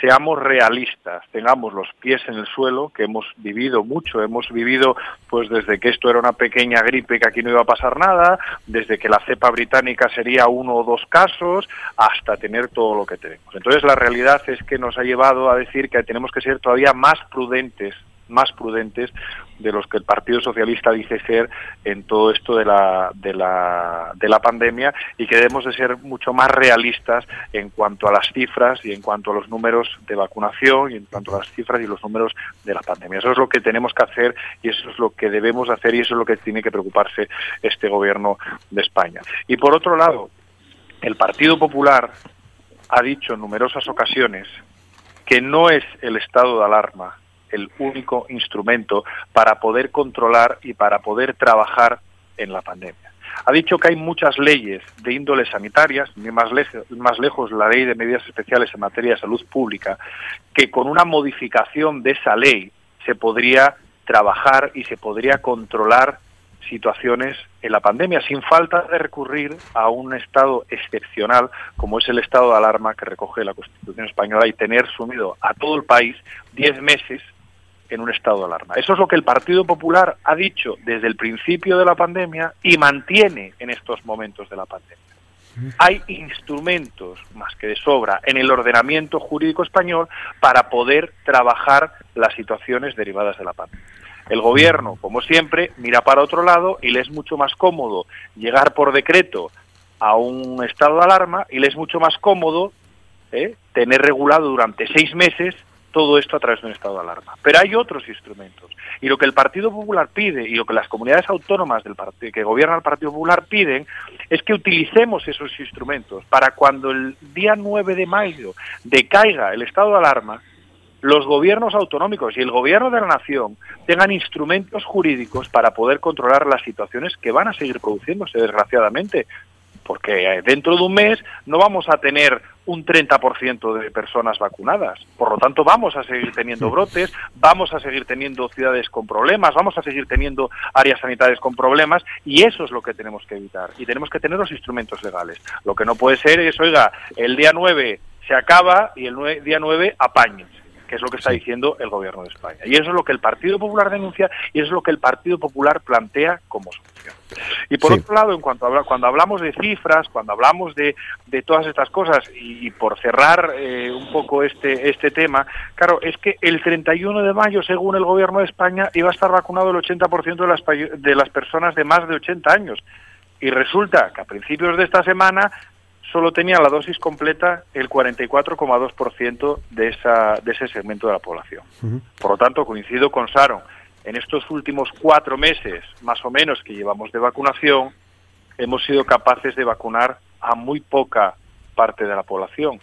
seamos realistas, tengamos los pies en el suelo, que hemos vivido mucho, hemos vivido pues desde que esto era una pequeña gripe que aquí no iba a pasar nada, desde que la cepa británica sería uno o dos casos, hasta tener todo lo que tenemos. Entonces la realidad es que nos ha llevado a decir que tenemos que ser todavía más prudentes más prudentes de los que el Partido Socialista dice ser en todo esto de la, de la, de la pandemia y que debemos de ser mucho más realistas en cuanto a las cifras y en cuanto a los números de vacunación y en cuanto a las cifras y los números de la pandemia. Eso es lo que tenemos que hacer y eso es lo que debemos hacer y eso es lo que tiene que preocuparse este gobierno de España. Y por otro lado, el Partido Popular ha dicho en numerosas ocasiones que no es el estado de alarma el único instrumento para poder controlar y para poder trabajar en la pandemia. Ha dicho que hay muchas leyes de índole sanitarias, ni más, lejos, más lejos la ley de medidas especiales en materia de salud pública, que con una modificación de esa ley se podría trabajar y se podría controlar situaciones en la pandemia, sin falta de recurrir a un estado excepcional como es el estado de alarma que recoge la Constitución española y tener sumido a todo el país diez meses en un estado de alarma. Eso es lo que el Partido Popular ha dicho desde el principio de la pandemia y mantiene en estos momentos de la pandemia. Hay instrumentos más que de sobra en el ordenamiento jurídico español para poder trabajar las situaciones derivadas de la pandemia. El gobierno, como siempre, mira para otro lado y le es mucho más cómodo llegar por decreto a un estado de alarma y le es mucho más cómodo ¿eh? tener regulado durante seis meses todo esto a través de un estado de alarma. Pero hay otros instrumentos. Y lo que el Partido Popular pide y lo que las comunidades autónomas del que gobierna el Partido Popular piden es que utilicemos esos instrumentos para cuando el día 9 de mayo decaiga el estado de alarma, los gobiernos autonómicos y el gobierno de la nación tengan instrumentos jurídicos para poder controlar las situaciones que van a seguir produciéndose, desgraciadamente porque eh, dentro de un mes no vamos a tener un 30% de personas vacunadas. Por lo tanto, vamos a seguir teniendo brotes, vamos a seguir teniendo ciudades con problemas, vamos a seguir teniendo áreas sanitarias con problemas y eso es lo que tenemos que evitar. Y tenemos que tener los instrumentos legales. Lo que no puede ser es, oiga, el día 9 se acaba y el día 9 apañes que es lo que está diciendo el gobierno de España. Y eso es lo que el Partido Popular denuncia y eso es lo que el Partido Popular plantea como solución. Y por otro lado, en cuanto a, cuando hablamos de cifras, cuando hablamos de, de todas estas cosas, y, por cerrar eh, un poco este, este tema, claro, es que el 31 de mayo, según el gobierno de España, iba a estar vacunado el 80% de las, de las personas de más de 80 años. Y resulta que a principios de esta semana solo tenía la dosis completa el 44,2% de, esa, de ese segmento de la población. Por lo tanto, coincido con Sharon, en estos últimos cuatro meses, más o menos, que llevamos de vacunación, hemos sido capaces de vacunar a muy poca parte de la población.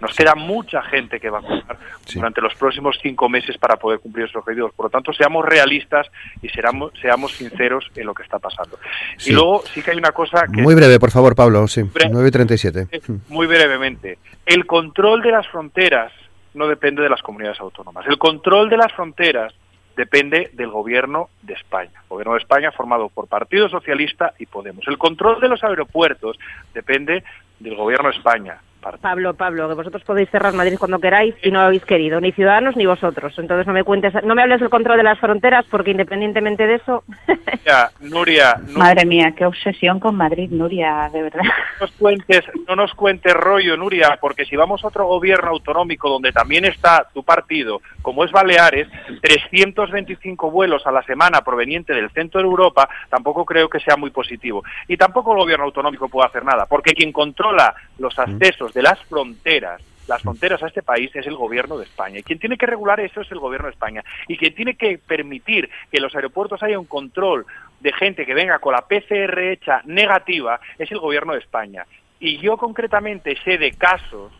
Nos queda mucha gente que vacunar durante los próximos cinco meses para poder cumplir esos objetivos. Por lo tanto, seamos realistas y seamos, seamos sinceros en lo que está pasando. Y luego sí que hay una cosa que... Muy breve, por favor, Pablo. Sí, 9.37. Muy brevemente. El control de las fronteras no depende de las comunidades autónomas. El control de las fronteras depende del gobierno de España. El gobierno de España formado por Partido Socialista y Podemos. El control de los aeropuertos depende del gobierno de España. Pablo, Pablo, que vosotros podéis cerrar Madrid cuando queráis y no habéis querido, ni ciudadanos ni vosotros. Entonces no me cuentes, no me hables del control de las fronteras porque independientemente de eso. Ya, Nuria, Madre mía, qué obsesión con Madrid, Nuria, de verdad. No nos cuentes, no nos cuentes rollo, Nuria, porque si vamos a otro gobierno autonómico donde también está tu partido, como es Baleares, 325 vuelos a la semana proveniente del centro de Europa, tampoco creo que sea muy positivo. Y tampoco el gobierno autonómico puede hacer nada, porque quien controla los mm. De las fronteras, las fronteras a este país es el gobierno de España. Y quien tiene que regular eso es el gobierno de España. Y quien tiene que permitir que en los aeropuertos haya un control de gente que venga con la PCR hecha negativa es el gobierno de España. Y yo concretamente sé de casos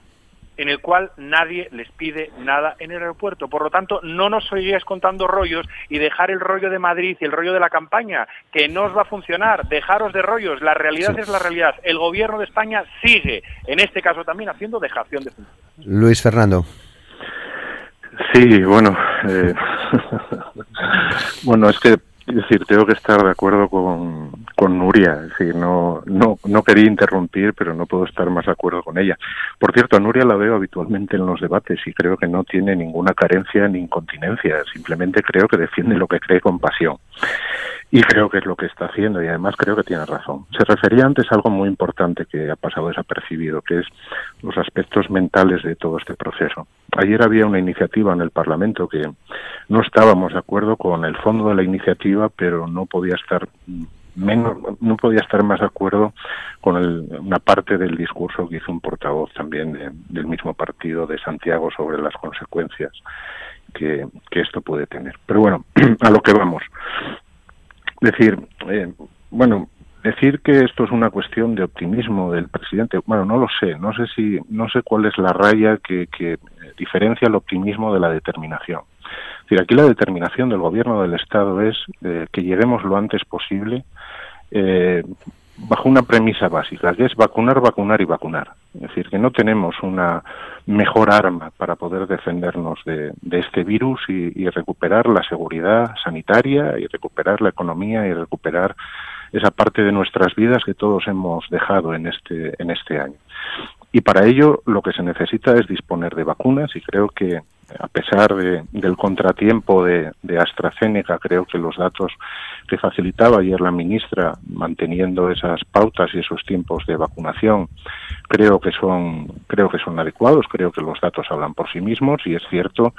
en el cual nadie les pide nada en el aeropuerto. Por lo tanto, no nos sigáis contando rollos y dejar el rollo de Madrid y el rollo de la campaña, que no os va a funcionar. Dejaros de rollos. La realidad es la realidad. El gobierno de España sigue, en este caso también, haciendo dejación de funciones. Luis Fernando. Sí, bueno, eh, bueno, es que es decir, tengo que estar de acuerdo con, con Nuria. Es decir, no, no, no quería interrumpir, pero no puedo estar más de acuerdo con ella. Por cierto, a Nuria la veo habitualmente en los debates y creo que no tiene ninguna carencia ni incontinencia. Simplemente creo que defiende lo que cree con pasión. Y creo que es lo que está haciendo y además creo que tiene razón. Se refería antes a algo muy importante que ha pasado desapercibido, que es los aspectos mentales de todo este proceso. Ayer había una iniciativa en el Parlamento que no estábamos de acuerdo con el fondo de la iniciativa, pero no podía estar menos, no podía estar más de acuerdo con una parte del discurso que hizo un portavoz también del mismo partido de Santiago sobre las consecuencias que, que esto puede tener. Pero bueno, a lo que vamos decir, eh, bueno, decir que esto es una cuestión de optimismo del presidente, bueno, no lo sé, no sé si, no sé cuál es la raya que, diferencia el optimismo de la determinación. Es decir, aquí la determinación del gobierno del Estado es eh, que lleguemos lo antes posible eh, bajo una premisa básica, que es vacunar, vacunar y vacunar. Es decir, que no tenemos una mejor arma para poder defendernos de, este virus y, recuperar la seguridad sanitaria y recuperar la economía y recuperar esa parte de nuestras vidas que todos hemos dejado en este, en este año. Y para ello lo que se necesita es disponer de vacunas y creo que a pesar del contratiempo de, de, AstraZeneca, creo que los datos que facilitaba ayer la ministra, manteniendo esas pautas y esos tiempos de vacunación, creo que son, creo que son adecuados, creo que los datos hablan por sí mismos y es cierto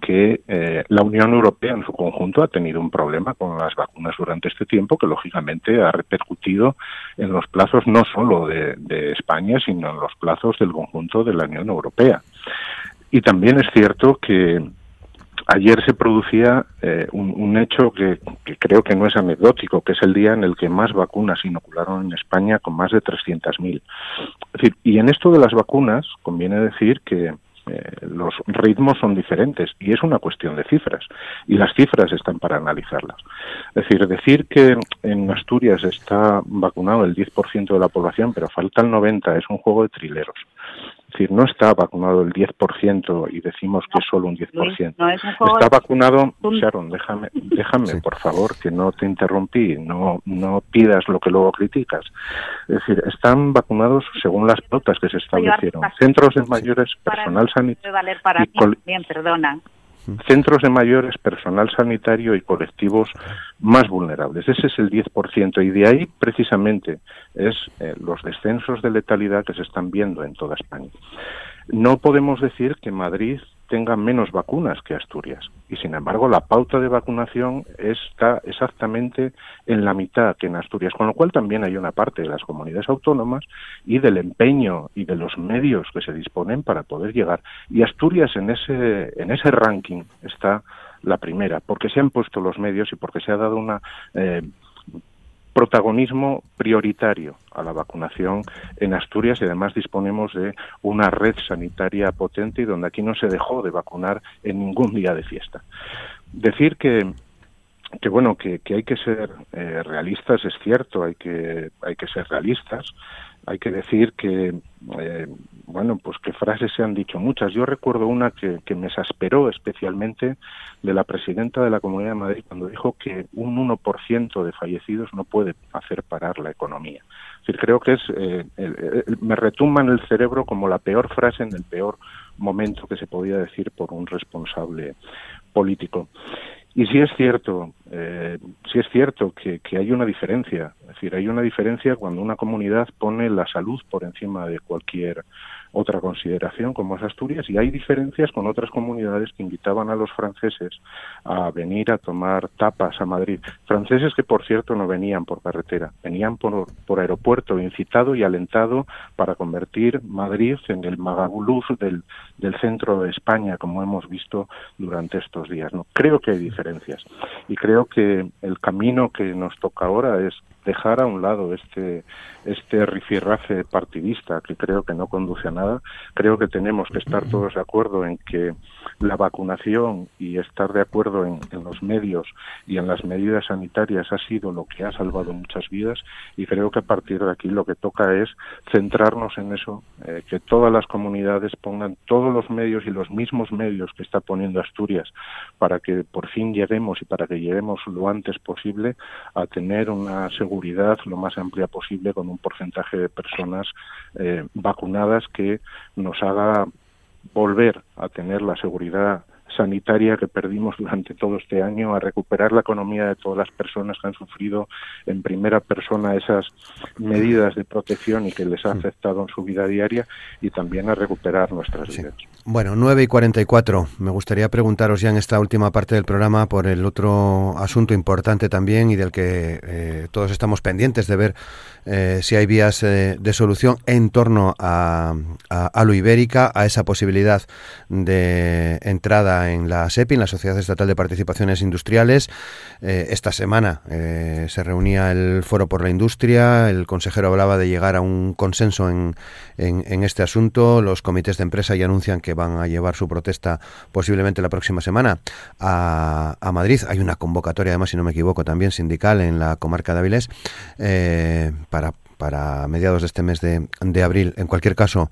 que eh, la Unión Europea en su conjunto ha tenido un problema con las vacunas durante este tiempo que lógicamente ha repercutido en los plazos no solo de, España, sino en los plazos del conjunto de la Unión Europea. y también es cierto que ayer se producía eh, un, hecho que, creo que no es anecdótico, que es el día en el que más vacunas inocularon en España con más de 300.000. y en esto de las vacunas conviene decir que eh, los ritmos son diferentes y es una cuestión de cifras y las cifras están para analizarlas. Es decir, decir que en Asturias está vacunado el 10% de la población pero falta el 90% es un juego de trileros. Es decir, no está vacunado el 10% y decimos que es solo un 10%. está vacunado, Sharon, déjame, déjame por favor, que no te interrumpí, no, no pidas lo que luego criticas. Es decir, están vacunados según las pautas que se establecieron. Centros de mayores, personal sanitario. Bien, perdona centros de mayores, personal sanitario y colectivos más vulnerables. Ese es el 10% y de ahí precisamente es eh, los descensos de letalidad que se están viendo en toda España. No podemos decir que Madrid tenga menos vacunas que Asturias. Y sin embargo, la pauta de vacunación está exactamente en la mitad que en Asturias, con lo cual también hay una parte de las comunidades autónomas y del empeño y de los medios que se disponen para poder llegar. Y Asturias en ese, en ese ranking está la primera, porque se han puesto los medios y porque se ha dado una eh, protagonismo prioritario a la vacunación en Asturias y además disponemos de una red sanitaria potente y donde aquí no se dejó de vacunar en ningún día de fiesta. Decir que que bueno que, hay que ser eh, realistas es cierto hay que hay que ser realistas hay que decir que, eh, bueno, pues que frases se han dicho muchas. Yo recuerdo una que, que, me exasperó especialmente de la presidenta de la Comunidad de Madrid cuando dijo que un 1% de fallecidos no puede hacer parar la economía. Es decir, creo que es, eh, me retumba en el cerebro como la peor frase en el peor momento que se podía decir por un responsable político. Y sí es cierto, eh, sí es cierto que, que, hay una diferencia. Es decir, hay una diferencia cuando una comunidad pone la salud por encima de cualquier otra consideración como es Asturias y hay diferencias con otras comunidades que invitaban a los franceses a venir a tomar tapas a Madrid. Franceses que, por cierto, no venían por carretera, venían por, por aeropuerto, incitado y alentado para convertir Madrid en el Magabuluz del, del centro de España, como hemos visto durante estos días. ¿no? Creo que hay diferencias y creo que el camino que nos toca ahora es dejar a un lado este, este rifirrafe partidista que creo que no conduce a nada. Creo que tenemos que estar todos de acuerdo en que la vacunación y estar de acuerdo en, los medios y en las medidas sanitarias ha sido lo que ha salvado muchas vidas y creo que a partir de aquí lo que toca es centrarnos en eso, eh, que todas las comunidades pongan todos los medios y los mismos medios que está poniendo Asturias para que por fin lleguemos y para que lleguemos lo antes posible a tener una seguridad lo más amplia posible con un porcentaje de personas eh, vacunadas que nos haga volver a tener la seguridad sanitaria que perdimos durante todo este año, a recuperar la economía de todas las personas que han sufrido en primera persona esas medidas de protección y que les ha afectado en su vida diaria y también a recuperar nuestras vidas. Bueno, 9 y 44. Me gustaría preguntaros ya en esta última parte del programa por el otro asunto importante también y del que eh, todos estamos pendientes de ver eh, si hay vías eh, de solución en torno a, a, lo ibérica, a esa posibilidad de entrada en la SEPI, en la Sociedad Estatal de Participaciones Industriales. Eh, esta semana se reunía el Foro por la Industria, el consejero hablaba de llegar a un consenso en, en, este asunto, los comités de empresa ya anuncian que van a llevar su protesta posiblemente la próxima semana a, a Madrid. Hay una convocatoria, además, si no me equivoco, también sindical en la comarca de Avilés para, para mediados de este mes de, de abril. En cualquier caso,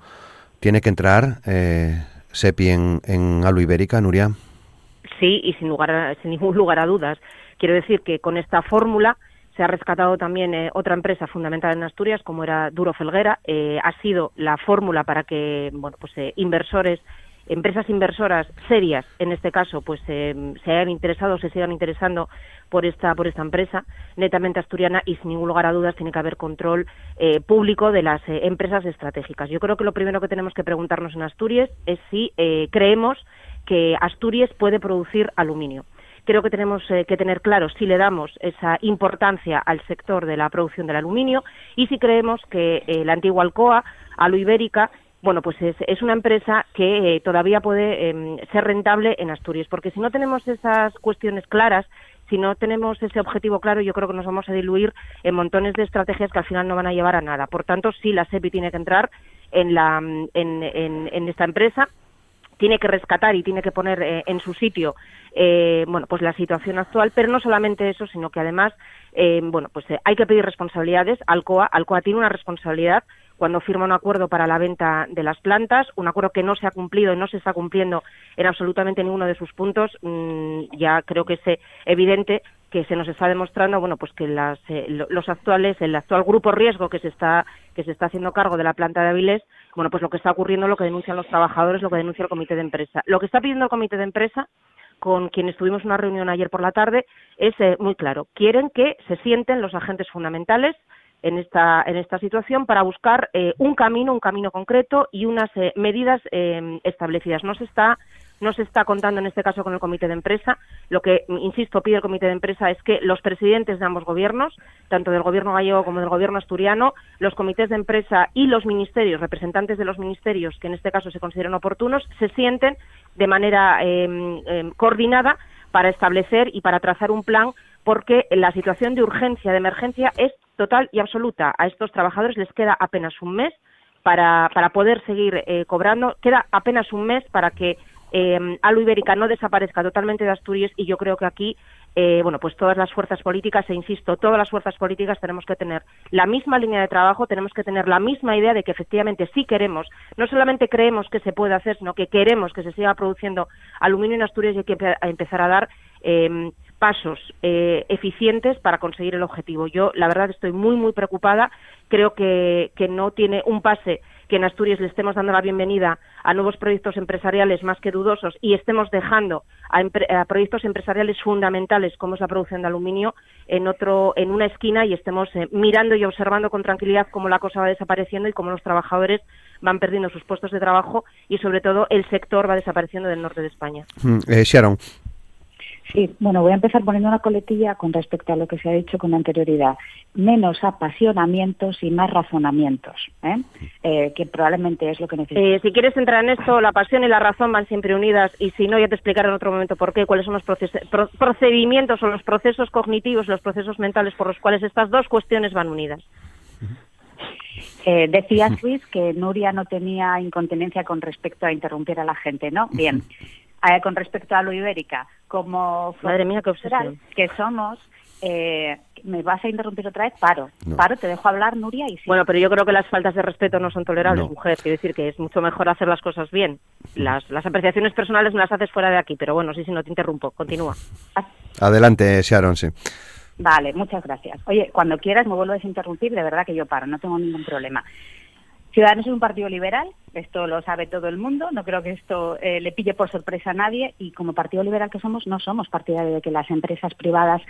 tiene que entrar eh, SEPI en, en Alo Ibérica, Nuria. Sí, y sin, lugar sin ningún lugar a dudas. Quiero decir que con esta fórmula se ha rescatado también eh, otra empresa fundamental en Asturias, como era Duro Felguera. Eh, ha sido la fórmula para que bueno, pues, eh, inversores empresas inversoras serias, en este caso, pues eh, se hayan interesado, se sigan interesando por esta por esta empresa netamente asturiana y sin ningún lugar a dudas tiene que haber control eh, público de las eh, empresas estratégicas. Yo creo que lo primero que tenemos que preguntarnos en Asturias es si creemos que Asturias puede producir aluminio. Creo que tenemos que tener claro si le damos esa importancia al sector de la producción del aluminio y si creemos que la antigua Alcoa, Alu Ibérica, bueno, pues es, una empresa que eh, todavía puede em, ser rentable en Asturias, porque si no tenemos esas cuestiones claras, si no tenemos ese objetivo claro, yo creo que nos vamos a diluir en montones de estrategias que al final no van a llevar a nada. Por tanto, sí, la SEPI tiene que entrar en, la, en, esta empresa tiene que rescatar y tiene que poner eh, en su sitio eh, bueno pues la situación actual pero no solamente eso sino que además bueno pues hay que pedir responsabilidades Alcoa Alcoa tiene una responsabilidad cuando firma un acuerdo para la venta de las plantas, un acuerdo que no se ha cumplido y no se está cumpliendo en absolutamente ninguno de sus puntos, mm, ya creo que es evidente que se nos está demostrando bueno pues que las, eh, los actuales el actual grupo riesgo que se está que se está haciendo cargo de la planta de Avilés bueno pues lo que está ocurriendo lo que denuncian los trabajadores lo que denuncia el comité de empresa. Lo que está pidiendo el comité de empresa con quienes tuvimos una reunión ayer por la tarde es eh, muy claro. Quieren que se sienten los agentes fundamentales en esta, en esta situación para buscar eh, un camino, un camino concreto y unas eh, medidas eh, establecidas. No se está no se está contando en este caso con el comité de empresa. Lo que, insisto, pide el comité de empresa es que los presidentes de ambos gobiernos, tanto del gobierno gallego como del gobierno asturiano, los comités de empresa y los ministerios, representantes de los ministerios que en este caso se consideran oportunos, se sienten de manera em, em, coordinada para establecer y para trazar un plan porque la situación de urgencia, de emergencia, es total y absoluta. A estos trabajadores les queda apenas un mes para, para poder seguir eh, cobrando. Queda apenas un mes para que eh, Alu Ibérica no desaparezca totalmente de Asturias y yo creo que aquí, eh, bueno, pues todas las fuerzas políticas, e insisto, todas las fuerzas políticas tenemos que tener la misma línea de trabajo, tenemos que tener la misma idea de que efectivamente sí queremos, no solamente creemos que se puede hacer, sino que queremos que se siga produciendo aluminio en Asturias y hay que empezar a dar eh, pasos eh, eficientes para conseguir el objetivo. Yo, la verdad, estoy muy, muy preocupada. Creo que, que no tiene un pase que en Asturias le estemos dando la bienvenida a nuevos proyectos empresariales más que dudosos y estemos dejando a, proyectos empresariales fundamentales como es la producción de aluminio en otro en una esquina y estemos eh, mirando y observando con tranquilidad cómo la cosa va desapareciendo y cómo los trabajadores van perdiendo sus puestos de trabajo y sobre todo el sector va desapareciendo del norte de España. Mm, eh, Sharon. Sí, bueno, voy a empezar poniendo una coletilla con respecto a lo que se ha dicho con anterioridad. Menos apasionamientos y más razonamientos, ¿eh? Eh, que probablemente es lo que necesitamos. Eh, si quieres entrar en esto, la pasión y la razón van siempre unidas y si no, ya te explicaré en otro momento por qué, cuáles son los procedimientos o los procesos cognitivos, los procesos mentales por los cuales estas dos cuestiones van unidas. decía Luis que Nuria no tenía incontinencia con respecto a interrumpir a la gente, ¿no? Bien. Eh, con respecto a lo ibérica, como Madre mía, qué obsesión. que somos, eh, ¿me vas a interrumpir otra vez? Paro. Paro, te dejo hablar, Nuria, y sí. Bueno, pero yo creo que las faltas de respeto no son tolerables, mujer. Quiero decir que es mucho mejor hacer las cosas bien. Las, las apreciaciones personales no las haces fuera de aquí, pero bueno, sí, sí, no te interrumpo. Continúa. Adelante, Sharon, sí. Vale, muchas gracias. Oye, cuando quieras me vuelves a interrumpir, de verdad que yo paro, no tengo ningún problema. Ciudadanos es un partido liberal, esto lo sabe todo el mundo, no creo que esto eh, le pille por sorpresa a nadie y como partido liberal que somos no somos partidarios de que las empresas privadas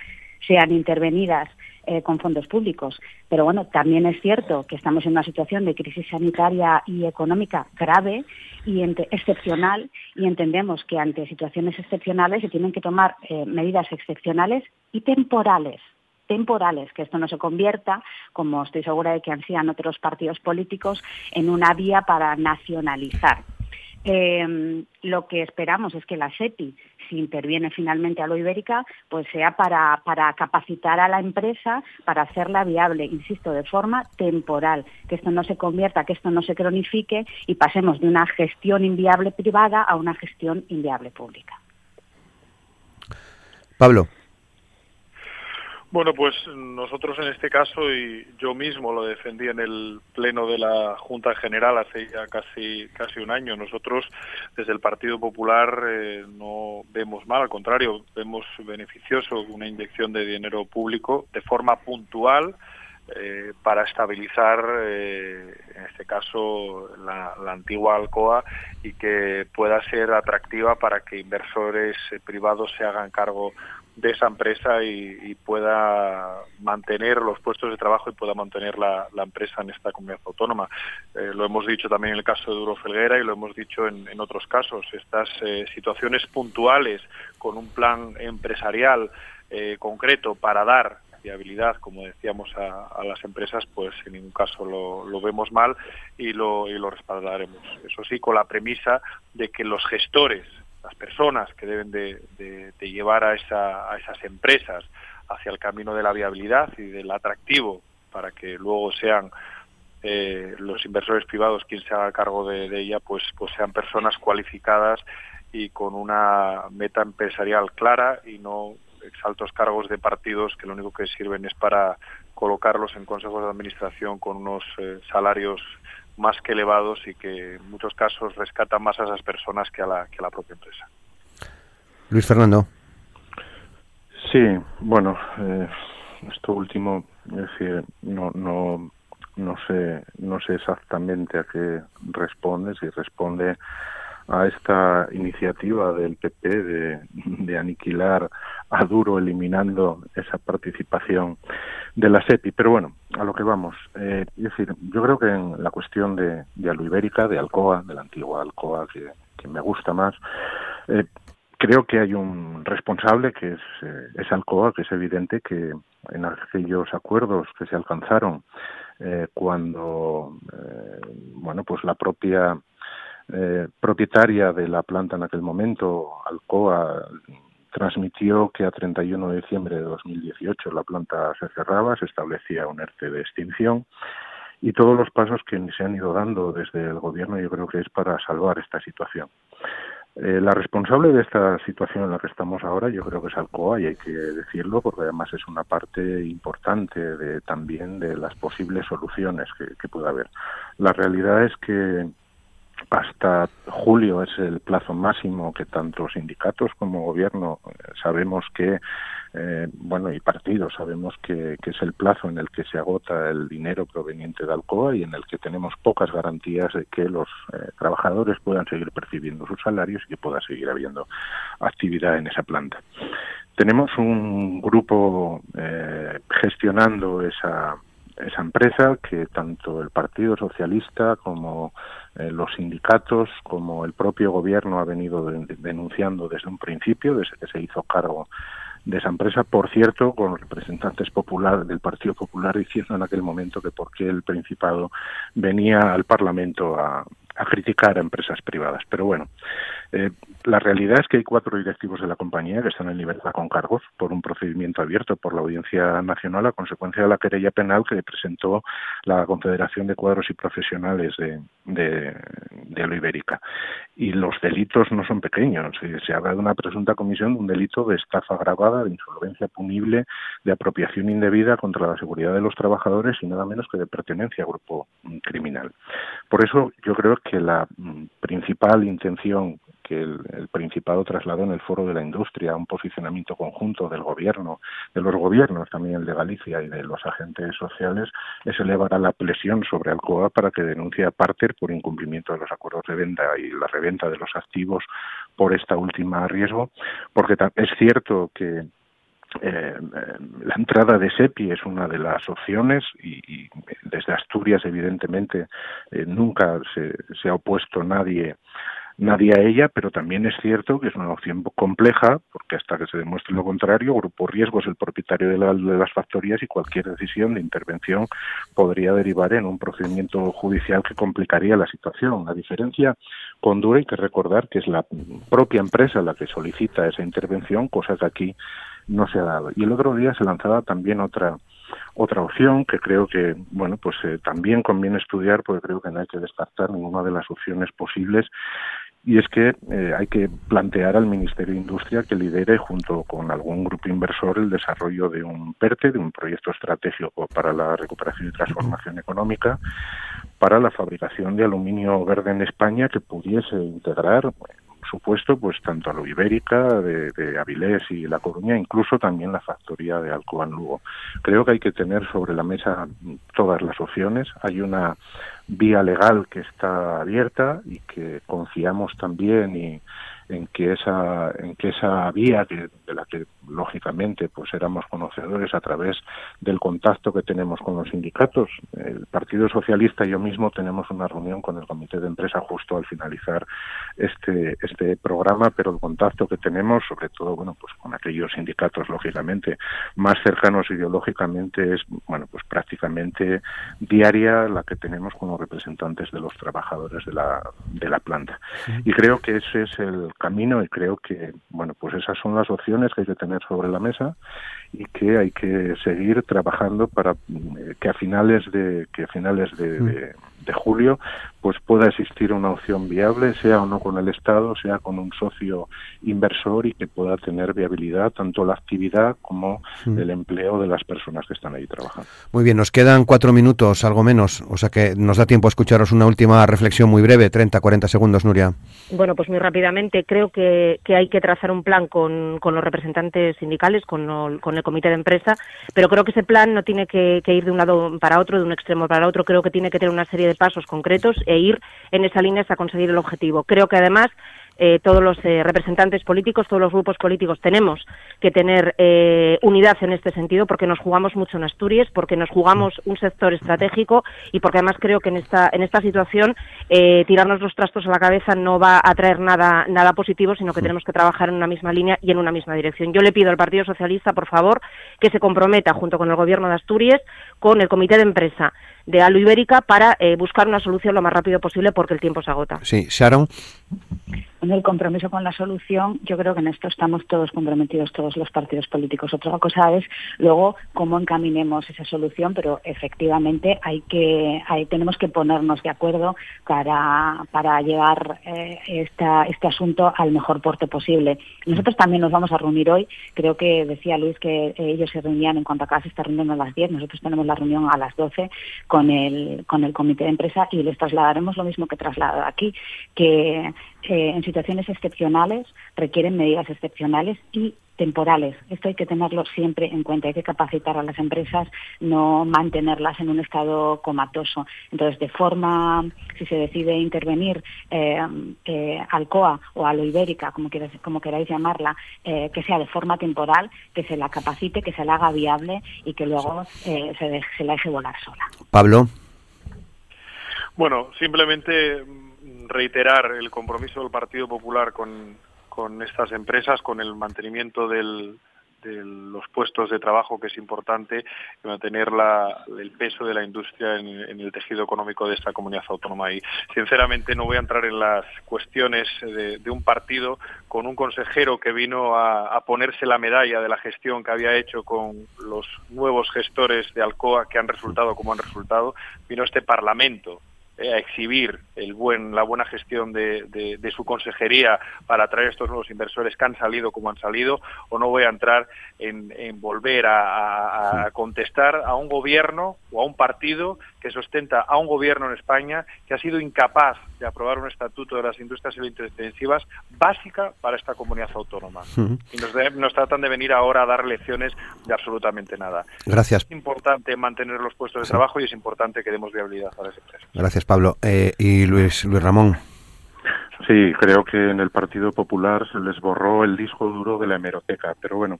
sean intervenidas eh, con fondos públicos. Pero bueno, también es cierto que estamos en una situación de crisis sanitaria y económica grave y excepcional y entendemos que ante situaciones excepcionales se tienen que tomar eh, medidas excepcionales y temporales temporales, que esto no se convierta, como estoy segura de que ansían otros partidos políticos, en una vía para nacionalizar. Em, lo que esperamos es que la SEPI, si interviene finalmente a lo ibérica, pues sea para, para capacitar a la empresa para hacerla viable, insisto, de forma temporal, que esto no se convierta, que esto no se cronifique y pasemos de una gestión inviable privada a una gestión inviable pública. Pablo. Bueno, pues nosotros en este caso, y yo mismo lo defendí en el pleno de la Junta General hace ya casi, casi un año, nosotros desde el Partido Popular eh, no vemos mal, al contrario, vemos beneficioso una inyección de dinero público de forma puntual, eh, para estabilizar, eh, en este caso, la, antigua Alcoa y que pueda ser atractiva para que inversores privados se hagan cargo de esa empresa y, pueda mantener los puestos de trabajo y pueda mantener la, empresa en esta comunidad autónoma. Eh, lo hemos dicho también en el caso de Duro Felguera y lo hemos dicho en, otros casos. Estas eh, situaciones puntuales con un plan empresarial eh, concreto para dar viabilidad, como decíamos, a, las empresas, pues en ningún caso lo, vemos mal y lo, y lo respaldaremos. Eso sí, con la premisa de que los gestores, las personas que deben de, llevar a, esa, esas empresas hacia el camino de la viabilidad y del atractivo para que luego sean eh, los inversores privados quien se haga cargo de, ella, pues, pues sean personas cualificadas y con una meta empresarial clara y no exaltos cargos de partidos que lo único que sirven es para colocarlos en consejos de administración con unos eh, salarios más que elevados y que en muchos casos rescatan más a esas personas que a la, que a la propia empresa. Luis Fernando. Sí, bueno, eh, esto último, es decir, no, no, no sé, no sé exactamente a qué responde, si responde a esta iniciativa del PP de, aniquilar a duro eliminando esa participación de la SEPI. Pero bueno, a lo que vamos. Eh, es decir, yo creo que en la cuestión de, de Aluibérica, de Alcoa, de la antigua Alcoa, que, me gusta más, eh, creo que hay un responsable que es, eh, es Alcoa, que es evidente que en aquellos acuerdos que se alcanzaron cuando, bueno, pues la propia eh, propietaria de la planta en aquel momento, Alcoa, transmitió que a 31 de diciembre de 2018 la planta se cerraba, se establecía un ERTE de extinción y todos los pasos que se han ido dando desde el gobierno yo creo que es para salvar esta situación. Eh, la responsable de esta situación en la que estamos ahora yo creo que es Alcoa y hay que decirlo porque además es una parte importante de, también de las posibles soluciones que, que pueda haber. La realidad es que hasta julio es el plazo máximo que tanto sindicatos como gobierno eh, sabemos que eh, bueno y partidos sabemos que, es el plazo en el que se agota el dinero proveniente de Alcoa y en el que tenemos pocas garantías de que los eh, trabajadores puedan seguir percibiendo sus salarios y que pueda seguir habiendo actividad en esa planta. Tenemos un grupo gestionando esa esa empresa que tanto el Partido Socialista como eh, los sindicatos como el propio gobierno ha venido denunciando desde un principio, desde que se hizo cargo de esa empresa, por cierto, con representantes populares del Partido Popular diciendo en aquel momento que por qué el Principado venía al Parlamento a criticar a empresas privadas. Pero bueno, eh, la realidad es que hay cuatro directivos de la compañía que están en libertad con cargos por un procedimiento abierto por la Audiencia Nacional a consecuencia de la querella penal que presentó la Confederación de Cuadros y Profesionales de, de, de Y los delitos no son pequeños. Se habla de una presunta comisión de un delito de estafa agravada, de insolvencia punible, de apropiación indebida contra la seguridad de los trabajadores y nada menos que de pertenencia a grupo criminal. Por eso yo creo que la mm, principal intención que el, Principado trasladó en el Foro de la Industria, un posicionamiento conjunto del gobierno, de los gobiernos también el de Galicia y de los agentes sociales, es elevar a la presión sobre Alcoa para que denuncie a Parter por incumplimiento de los acuerdos de venta y la reventa de los activos por esta última riesgo, porque es cierto que eh, la entrada de SEPI es una de las opciones y, desde Asturias evidentemente eh, nunca se, se, ha opuesto nadie nadie a ella, pero también es cierto que es una opción compleja, porque hasta que se demuestre lo contrario, Grupo Riesgo es el propietario de, de, las factorías y cualquier decisión de intervención podría derivar en un procedimiento judicial que complicaría la situación. La diferencia con Dura hay que recordar que es la propia empresa la que solicita esa intervención, cosa que aquí no se ha dado. Y el otro día se lanzaba también otra otra opción que creo que bueno pues eh, también conviene estudiar porque creo que no hay que descartar ninguna de las opciones posibles y es que eh, hay que plantear al Ministerio de Industria que lidere junto con algún grupo inversor el desarrollo de un PERTE, de un proyecto estratégico para la recuperación y transformación económica, para la fabricación de aluminio verde en España que pudiese integrar supuesto, pues tanto a lo Ibérica, de, de, Avilés y La Coruña, incluso también la factoría de Alcoa Lugo. Creo que hay que tener sobre la mesa todas las opciones. Hay una vía legal que está abierta y que confiamos también y en que esa, en que esa vía de la que lógicamente pues éramos conocedores a través del contacto que tenemos con los sindicatos. El Partido Socialista y yo mismo tenemos una reunión con el comité de empresa justo al finalizar este, este programa, pero el contacto que tenemos, sobre todo bueno pues con aquellos sindicatos lógicamente más cercanos ideológicamente es bueno pues prácticamente diaria la que tenemos con los representantes de los trabajadores de la, de la planta. Y creo que ese es el camino y creo que bueno pues esas son las opciones que hay que tener sobre la mesa y que hay que seguir trabajando para eh, que a finales de que a finales de, de, de, julio pues pueda existir una opción viable sea o no con el Estado sea con un socio inversor y que pueda tener viabilidad tanto la actividad como mm. el empleo de las personas que están ahí trabajando muy bien nos quedan cuatro minutos algo menos o sea que nos da tiempo a escucharos una última reflexión muy breve 30 40 segundos Nuria bueno pues muy rápidamente creo que, que hay que trazar un plan con, con los representantes sindicales con, el, con el comité de empresa, pero creo que ese plan no tiene que, que, ir de un lado para otro, de un extremo para otro, creo que tiene que tener una serie de pasos concretos e ir en esa línea hasta conseguir el objetivo. Creo que además eh, todos los eh, representantes políticos, todos los grupos políticos tenemos que tener eh, unidad en este sentido porque nos jugamos mucho en Asturias, porque nos jugamos un sector estratégico y porque además creo que en esta, en esta situación eh, tirarnos los trastos a la cabeza no va a traer nada, nada positivo, sino que tenemos que trabajar en una misma línea y en una misma dirección. Yo le pido al Partido Socialista, por favor, que se comprometa junto con el Gobierno de Asturias, con el Comité de Empresa de Alu Ibérica para eh, buscar una solución lo más rápido posible porque el tiempo se agota. Sí, Sharon en el compromiso con la solución, yo creo que en esto estamos todos comprometidos, todos los partidos políticos. Otra cosa es luego cómo encaminemos esa solución, pero efectivamente hay que, hay, tenemos que ponernos de acuerdo para, para llevar eh, esta, este asunto al mejor porte posible. Nosotros también nos vamos a reunir hoy. Creo que decía Luis que ellos se reunían en cuanto a casa, esta reunión a las 10. Nosotros tenemos la reunión a las 12 con el, con el comité de empresa y les trasladaremos lo mismo que trasladado aquí, que eh, en situaciones excepcionales requieren medidas excepcionales y temporales. Esto hay que tenerlo siempre en cuenta. Hay que capacitar a las empresas, no mantenerlas en un estado comatoso. Entonces, de forma, si se decide intervenir eh, eh, Alcoa o Alo Ibérica, como, quieras, como queráis llamarla, eh, que sea de forma temporal, que se la capacite, que se la haga viable y que luego eh, se, de, se la deje volar sola. Pablo. Bueno, simplemente reiterar el compromiso del Partido Popular con, con estas empresas, con el mantenimiento del, de los puestos de trabajo, que es importante, mantener la, el peso de la industria en, el tejido económico de esta comunidad autónoma. Y sinceramente no voy a entrar en las cuestiones de, un partido con un consejero que vino a, ponerse la medalla de la gestión que había hecho con los nuevos gestores de Alcoa que han resultado como han resultado. Vino este Parlamento a exhibir el buen, la buena gestión de, de, de, su consejería para atraer estos nuevos inversores que han salido como han salido, o no voy a entrar en, en volver a, contestar a un gobierno o a un partido que sustenta a un gobierno en España que ha sido incapaz de aprobar un estatuto de las industrias intensivas básica para esta comunidad autónoma. Uh -huh. Y nos, de, nos, tratan de venir ahora a dar lecciones de absolutamente nada. Gracias. Es importante mantener los puestos de trabajo y es importante que demos viabilidad a las empresas. Gracias, Pablo. Eh, y Luis, Luis Ramón. Sí, creo que en el Partido Popular se les borró el disco duro de la hemeroteca, pero bueno,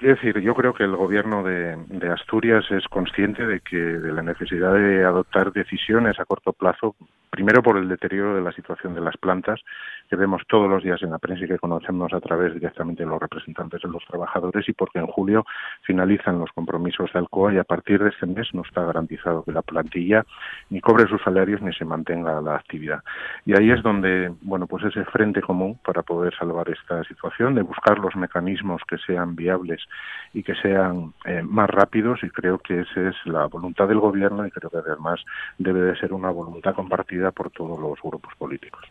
es decir, yo creo que el gobierno de, de, Asturias es consciente de que de la necesidad de adoptar decisiones a corto plazo, primero por el deterioro de la situación de las plantas, que vemos todos los días en la prensa y que conocemos a través directamente de los representantes de los trabajadores y porque en julio finalizan los compromisos de Alcoa y a partir de este mes no está garantizado que la plantilla ni cobre sus salarios ni se mantenga la actividad. Y ahí es donde, bueno, pues ese frente común para poder salvar esta situación, de buscar los mecanismos que sean viables y que sean eh, más rápidos y creo que esa es la voluntad del gobierno y creo que además debe de ser una voluntad compartida por todos los grupos políticos.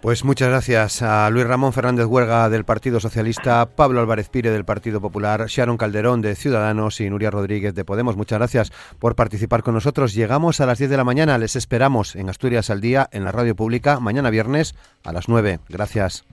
Pues muchas gracias a Luis Ramón Fernández Huerga del Partido Socialista, Pablo Álvarez Pire del Partido Popular, Sharon Calderón de Ciudadanos y Nuria Rodríguez de Podemos. Muchas gracias por participar con nosotros. Llegamos a las 10 de la mañana. Les esperamos en Asturias al día en la radio pública mañana viernes a las 9. Gracias.